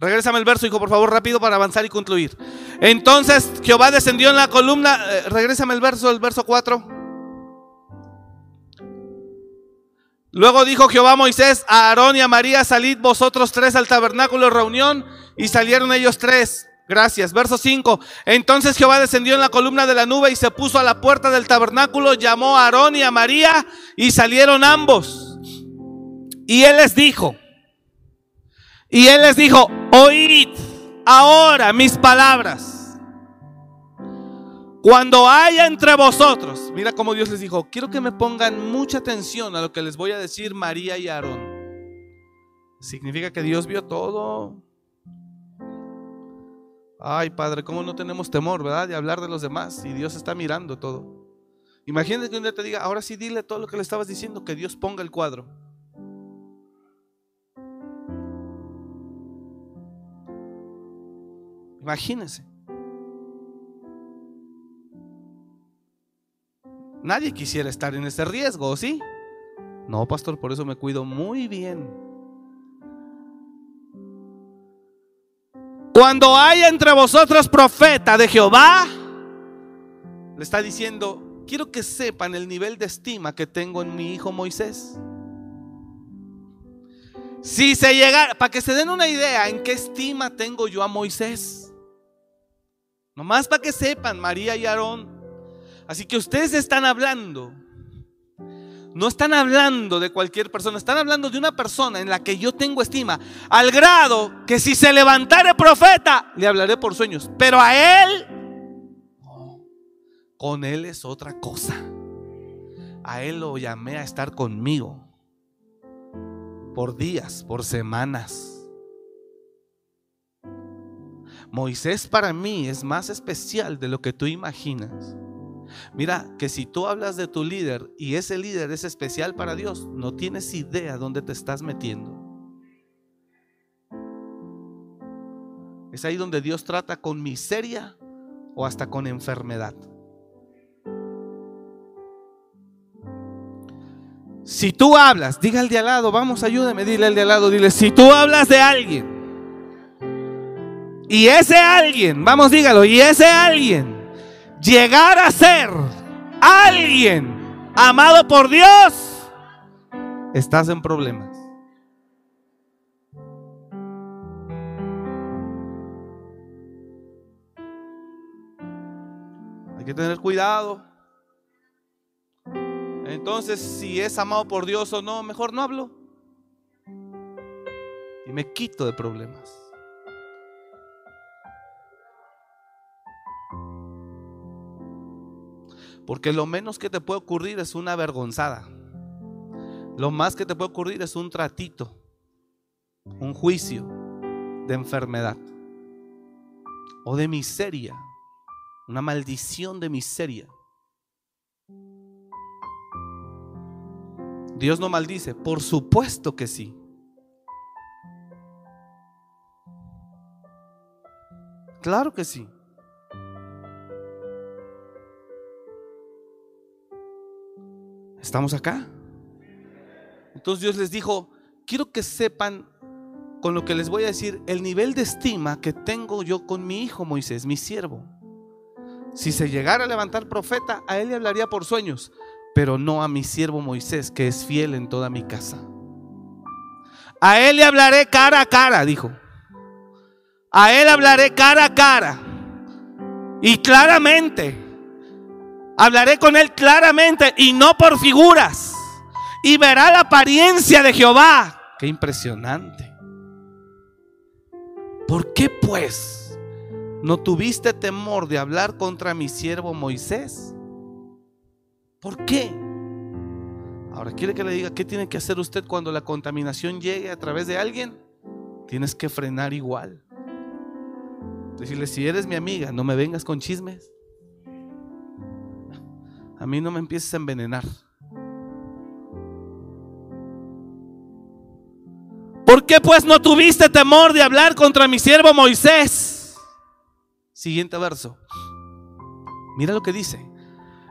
Regrésame el verso, hijo, por favor, rápido para avanzar y concluir. Entonces Jehová descendió en la columna. Eh, regrésame el verso, el verso 4. Luego dijo Jehová a Moisés, a Aarón y a María, salid vosotros tres al tabernáculo de reunión. Y salieron ellos tres. Gracias. Verso 5. Entonces Jehová descendió en la columna de la nube y se puso a la puerta del tabernáculo, llamó a Aarón y a María y salieron ambos. Y él les dijo, y él les dijo, oíd ahora mis palabras. Cuando haya entre vosotros, mira cómo Dios les dijo, quiero que me pongan mucha atención a lo que les voy a decir María y Aarón. Significa que Dios vio todo. Ay, Padre, ¿cómo no tenemos temor, verdad? De hablar de los demás y Dios está mirando todo. Imagínate que un día te diga, ahora sí dile todo lo que le estabas diciendo, que Dios ponga el cuadro. Imagínense. Nadie quisiera estar en ese riesgo, ¿sí? No, pastor, por eso me cuido muy bien. Cuando haya entre vosotros profeta de Jehová, le está diciendo, quiero que sepan el nivel de estima que tengo en mi hijo Moisés. Si se llega, para que se den una idea en qué estima tengo yo a Moisés. Nomás para que sepan, María y Aarón. Así que ustedes están hablando. No están hablando de cualquier persona, están hablando de una persona en la que yo tengo estima, al grado que si se levantare profeta, le hablaré por sueños. Pero a él, con él es otra cosa. A él lo llamé a estar conmigo por días, por semanas. Moisés para mí es más especial de lo que tú imaginas. Mira, que si tú hablas de tu líder y ese líder es especial para Dios, no tienes idea dónde te estás metiendo. Es ahí donde Dios trata con miseria o hasta con enfermedad. Si tú hablas, diga al de al lado, vamos, ayúdame, dile al de al lado, dile, si tú hablas de alguien y ese alguien, vamos dígalo, y ese alguien llegar a ser alguien amado por Dios, estás en problemas. Hay que tener cuidado. Entonces, si es amado por Dios o no, mejor no hablo. y me quito de problemas. Porque lo menos que te puede ocurrir es una avergonzada. Lo más que te puede ocurrir es un tratito, un juicio de enfermedad o de miseria, una maldición de miseria. Dios no maldice, por supuesto que sí. Claro que sí. ¿Estamos acá? Entonces Dios les dijo, quiero que sepan con lo que les voy a decir el nivel de estima que tengo yo con mi hijo Moisés, mi siervo. Si se llegara a levantar profeta, a él le hablaría por sueños, pero no a mi siervo Moisés, que es fiel en toda mi casa. A él le hablaré cara a cara, dijo. A él hablaré cara a cara y claramente. Hablaré con él claramente y no por figuras. Y verá la apariencia de Jehová. Qué impresionante. ¿Por qué pues no tuviste temor de hablar contra mi siervo Moisés? ¿Por qué? Ahora, ¿quiere que le diga qué tiene que hacer usted cuando la contaminación llegue a través de alguien? Tienes que frenar igual. Decirle, si eres mi amiga, no me vengas con chismes. A mí no me empieces a envenenar. ¿Por qué pues no tuviste temor de hablar contra mi siervo Moisés? Siguiente verso. Mira lo que dice.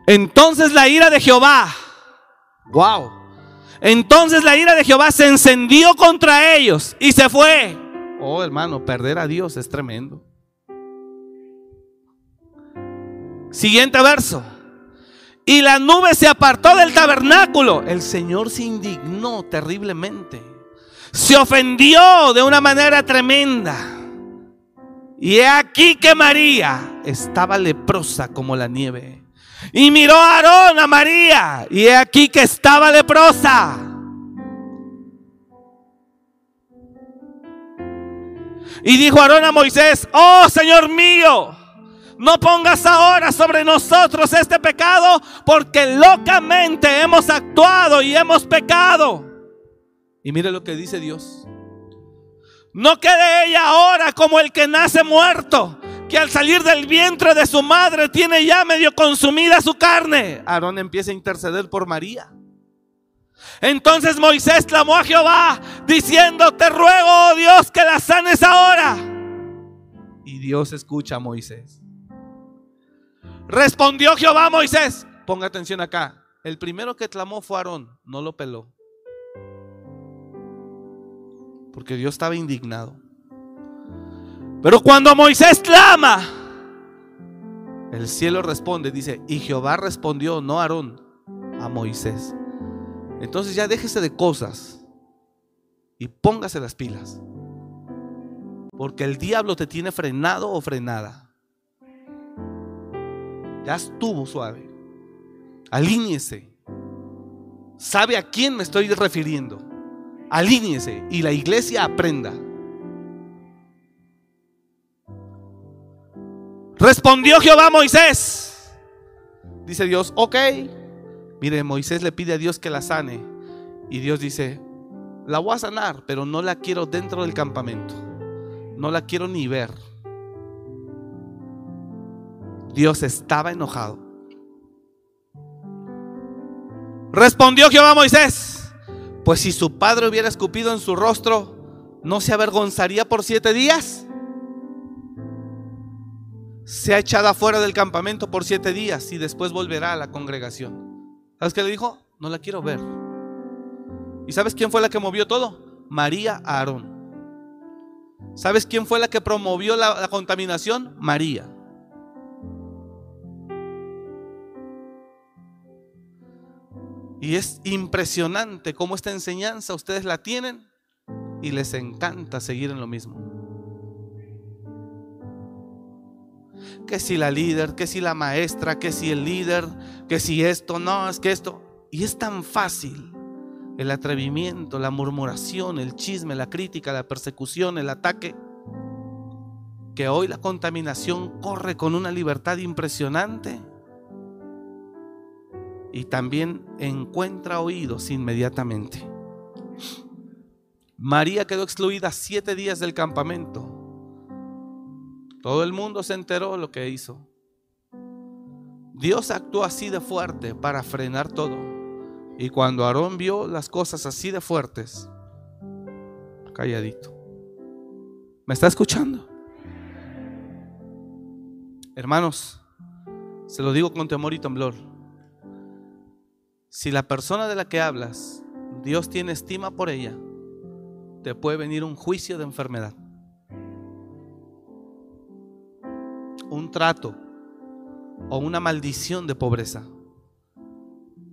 Entonces la ira de Jehová, wow. Entonces la ira de Jehová se encendió contra ellos y se fue. Oh, hermano, perder a Dios es tremendo. Siguiente verso. Y la nube se apartó del tabernáculo. El Señor se indignó terriblemente. Se ofendió de una manera tremenda. Y he aquí que María estaba leprosa como la nieve. Y miró a Aarón a María. Y he aquí que estaba leprosa. Y dijo Aarón a Moisés, oh Señor mío, no pongas ahora sobre nosotros este pecado porque locamente hemos actuado y hemos pecado. Y mire lo que dice Dios. No quede ella ahora como el que nace muerto, que al salir del vientre de su madre tiene ya medio consumida su carne. Aarón empieza a interceder por María. Entonces Moisés clamó a Jehová diciendo, te ruego, oh Dios, que la sanes ahora. Y Dios escucha a Moisés. Respondió Jehová a Moisés. Ponga atención acá. El primero que clamó fue Aarón, no lo peló. Porque Dios estaba indignado. Pero cuando Moisés clama, el cielo responde, dice, y Jehová respondió, no Aarón, a Moisés. Entonces ya déjese de cosas y póngase las pilas. Porque el diablo te tiene frenado o frenada. Ya estuvo suave. Alíñese. ¿Sabe a quién me estoy refiriendo? Alíñese y la iglesia aprenda. Respondió Jehová a Moisés. Dice Dios, ok. Mire, Moisés le pide a Dios que la sane. Y Dios dice, la voy a sanar, pero no la quiero dentro del campamento. No la quiero ni ver. Dios estaba enojado. Respondió Jehová a Moisés, pues si su padre hubiera escupido en su rostro, ¿no se avergonzaría por siete días? Se ha echado afuera del campamento por siete días y después volverá a la congregación. ¿Sabes qué le dijo? No la quiero ver. ¿Y sabes quién fue la que movió todo? María Aarón. ¿Sabes quién fue la que promovió la contaminación? María. Y es impresionante cómo esta enseñanza ustedes la tienen y les encanta seguir en lo mismo. Que si la líder, que si la maestra, que si el líder, que si esto, no, es que esto. Y es tan fácil, el atrevimiento, la murmuración, el chisme, la crítica, la persecución, el ataque, que hoy la contaminación corre con una libertad impresionante y también encuentra oídos inmediatamente. María quedó excluida siete días del campamento. Todo el mundo se enteró lo que hizo. Dios actuó así de fuerte para frenar todo. Y cuando Aarón vio las cosas así de fuertes, calladito. ¿Me está escuchando? Hermanos, se lo digo con temor y temblor. Si la persona de la que hablas, Dios tiene estima por ella, te puede venir un juicio de enfermedad. Un trato o una maldición de pobreza.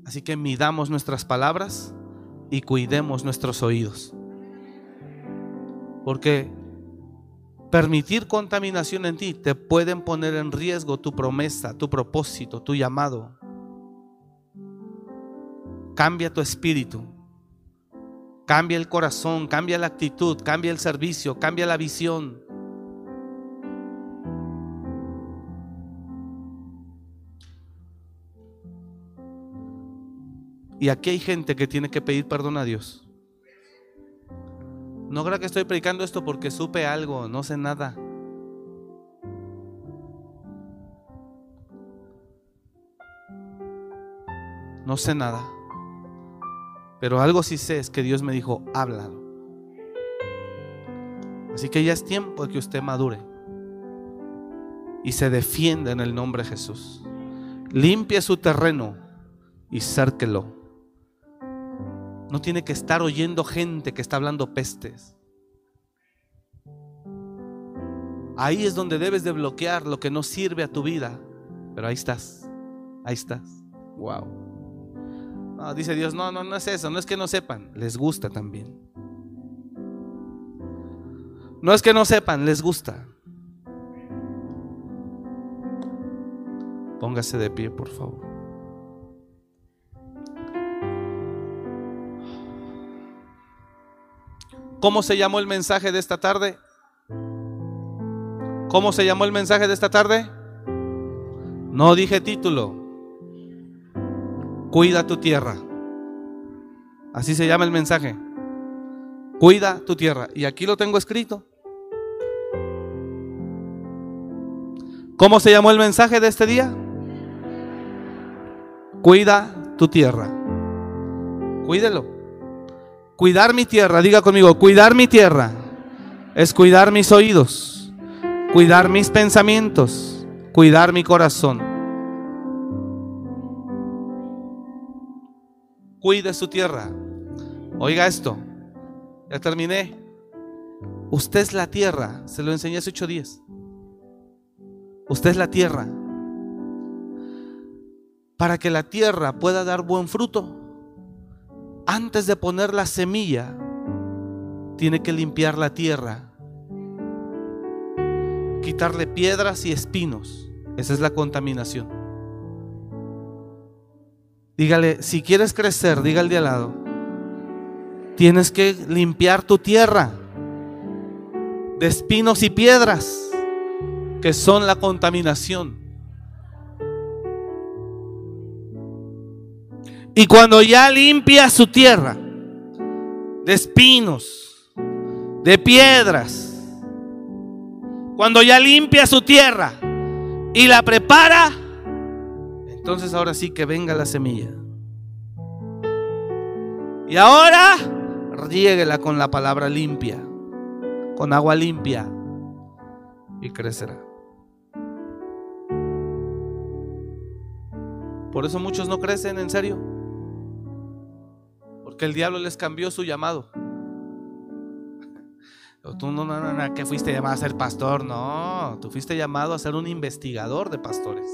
Así que midamos nuestras palabras y cuidemos nuestros oídos. Porque permitir contaminación en ti te pueden poner en riesgo tu promesa, tu propósito, tu llamado. Cambia tu espíritu. Cambia el corazón, cambia la actitud, cambia el servicio, cambia la visión. Y aquí hay gente que tiene que pedir perdón a Dios. No creo que estoy predicando esto porque supe algo, no sé nada. No sé nada. Pero algo sí sé es que Dios me dijo, háblalo. Así que ya es tiempo de que usted madure y se defienda en el nombre de Jesús. Limpie su terreno y cérquelo. No tiene que estar oyendo gente que está hablando pestes. Ahí es donde debes de bloquear lo que no sirve a tu vida. Pero ahí estás. Ahí estás. Wow. No, dice Dios, no, no, no es eso, no es que no sepan, les gusta también. No es que no sepan, les gusta. Póngase de pie, por favor. ¿Cómo se llamó el mensaje de esta tarde? ¿Cómo se llamó el mensaje de esta tarde? No dije título. Cuida tu tierra. Así se llama el mensaje. Cuida tu tierra. Y aquí lo tengo escrito. ¿Cómo se llamó el mensaje de este día? Cuida tu tierra. Cuídelo. Cuidar mi tierra, diga conmigo, cuidar mi tierra es cuidar mis oídos, cuidar mis pensamientos, cuidar mi corazón. Cuide su tierra. Oiga esto, ya terminé. Usted es la tierra, se lo enseñé hace ocho días. Usted es la tierra. Para que la tierra pueda dar buen fruto, antes de poner la semilla, tiene que limpiar la tierra, quitarle piedras y espinos. Esa es la contaminación. Dígale, si quieres crecer, diga al de al lado, tienes que limpiar tu tierra de espinos y piedras que son la contaminación. Y cuando ya limpia su tierra de espinos, de piedras, cuando ya limpia su tierra y la prepara, entonces ahora sí que venga la semilla. Y ahora riéguela con la palabra limpia, con agua limpia y crecerá. Por eso muchos no crecen, en serio. Porque el diablo les cambió su llamado. Tú no, no, no, que fuiste llamado a ser pastor, no, tú fuiste llamado a ser un investigador de pastores.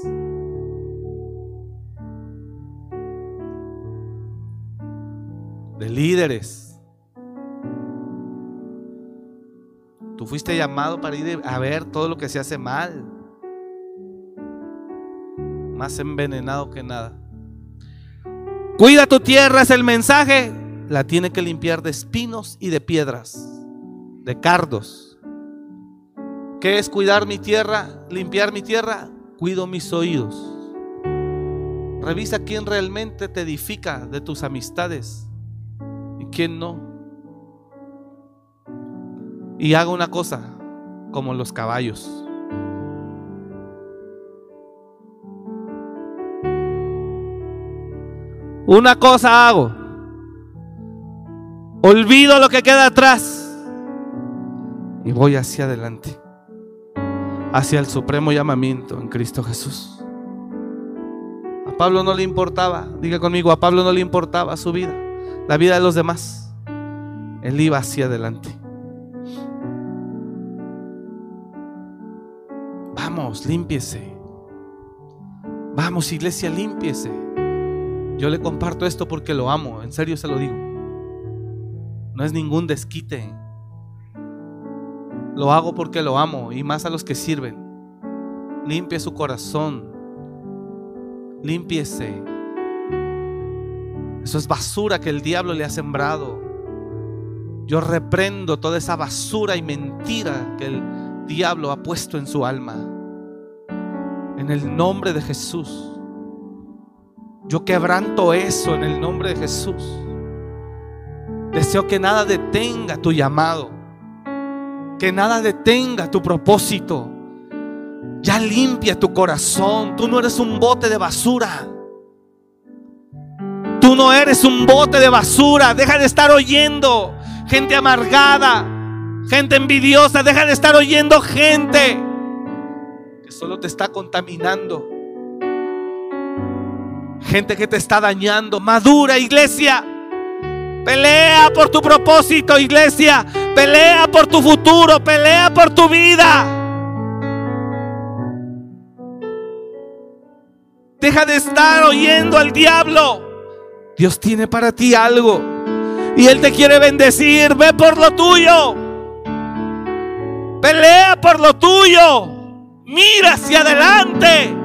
De líderes. Tú fuiste llamado para ir a ver todo lo que se hace mal. Más envenenado que nada. Cuida tu tierra es el mensaje la tiene que limpiar de espinos y de piedras, de cardos. ¿Qué es cuidar mi tierra, limpiar mi tierra? Cuido mis oídos. Revisa quién realmente te edifica de tus amistades quién no. Y haga una cosa, como los caballos. Una cosa hago. Olvido lo que queda atrás y voy hacia adelante, hacia el supremo llamamiento en Cristo Jesús. A Pablo no le importaba, diga conmigo, a Pablo no le importaba su vida, la vida de los demás. Él iba hacia adelante. Vamos, límpiese. Vamos, iglesia, límpiese. Yo le comparto esto porque lo amo, en serio se lo digo. No es ningún desquite. Lo hago porque lo amo y más a los que sirven. Limpie su corazón. Límpiese. Eso es basura que el diablo le ha sembrado. Yo reprendo toda esa basura y mentira que el diablo ha puesto en su alma. En el nombre de Jesús. Yo quebranto eso en el nombre de Jesús. Deseo que nada detenga tu llamado. Que nada detenga tu propósito. Ya limpia tu corazón. Tú no eres un bote de basura. Tú no eres un bote de basura. Deja de estar oyendo gente amargada, gente envidiosa. Deja de estar oyendo gente que solo te está contaminando. Gente que te está dañando. Madura, iglesia. Pelea por tu propósito, iglesia. Pelea por tu futuro. Pelea por tu vida. Deja de estar oyendo al diablo. Dios tiene para ti algo. Y Él te quiere bendecir. Ve por lo tuyo. Pelea por lo tuyo. Mira hacia adelante.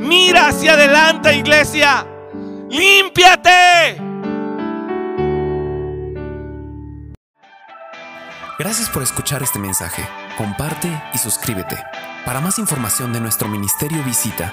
Mira hacia adelante, iglesia. Límpiate. Gracias por escuchar este mensaje. Comparte y suscríbete. Para más información de nuestro ministerio visita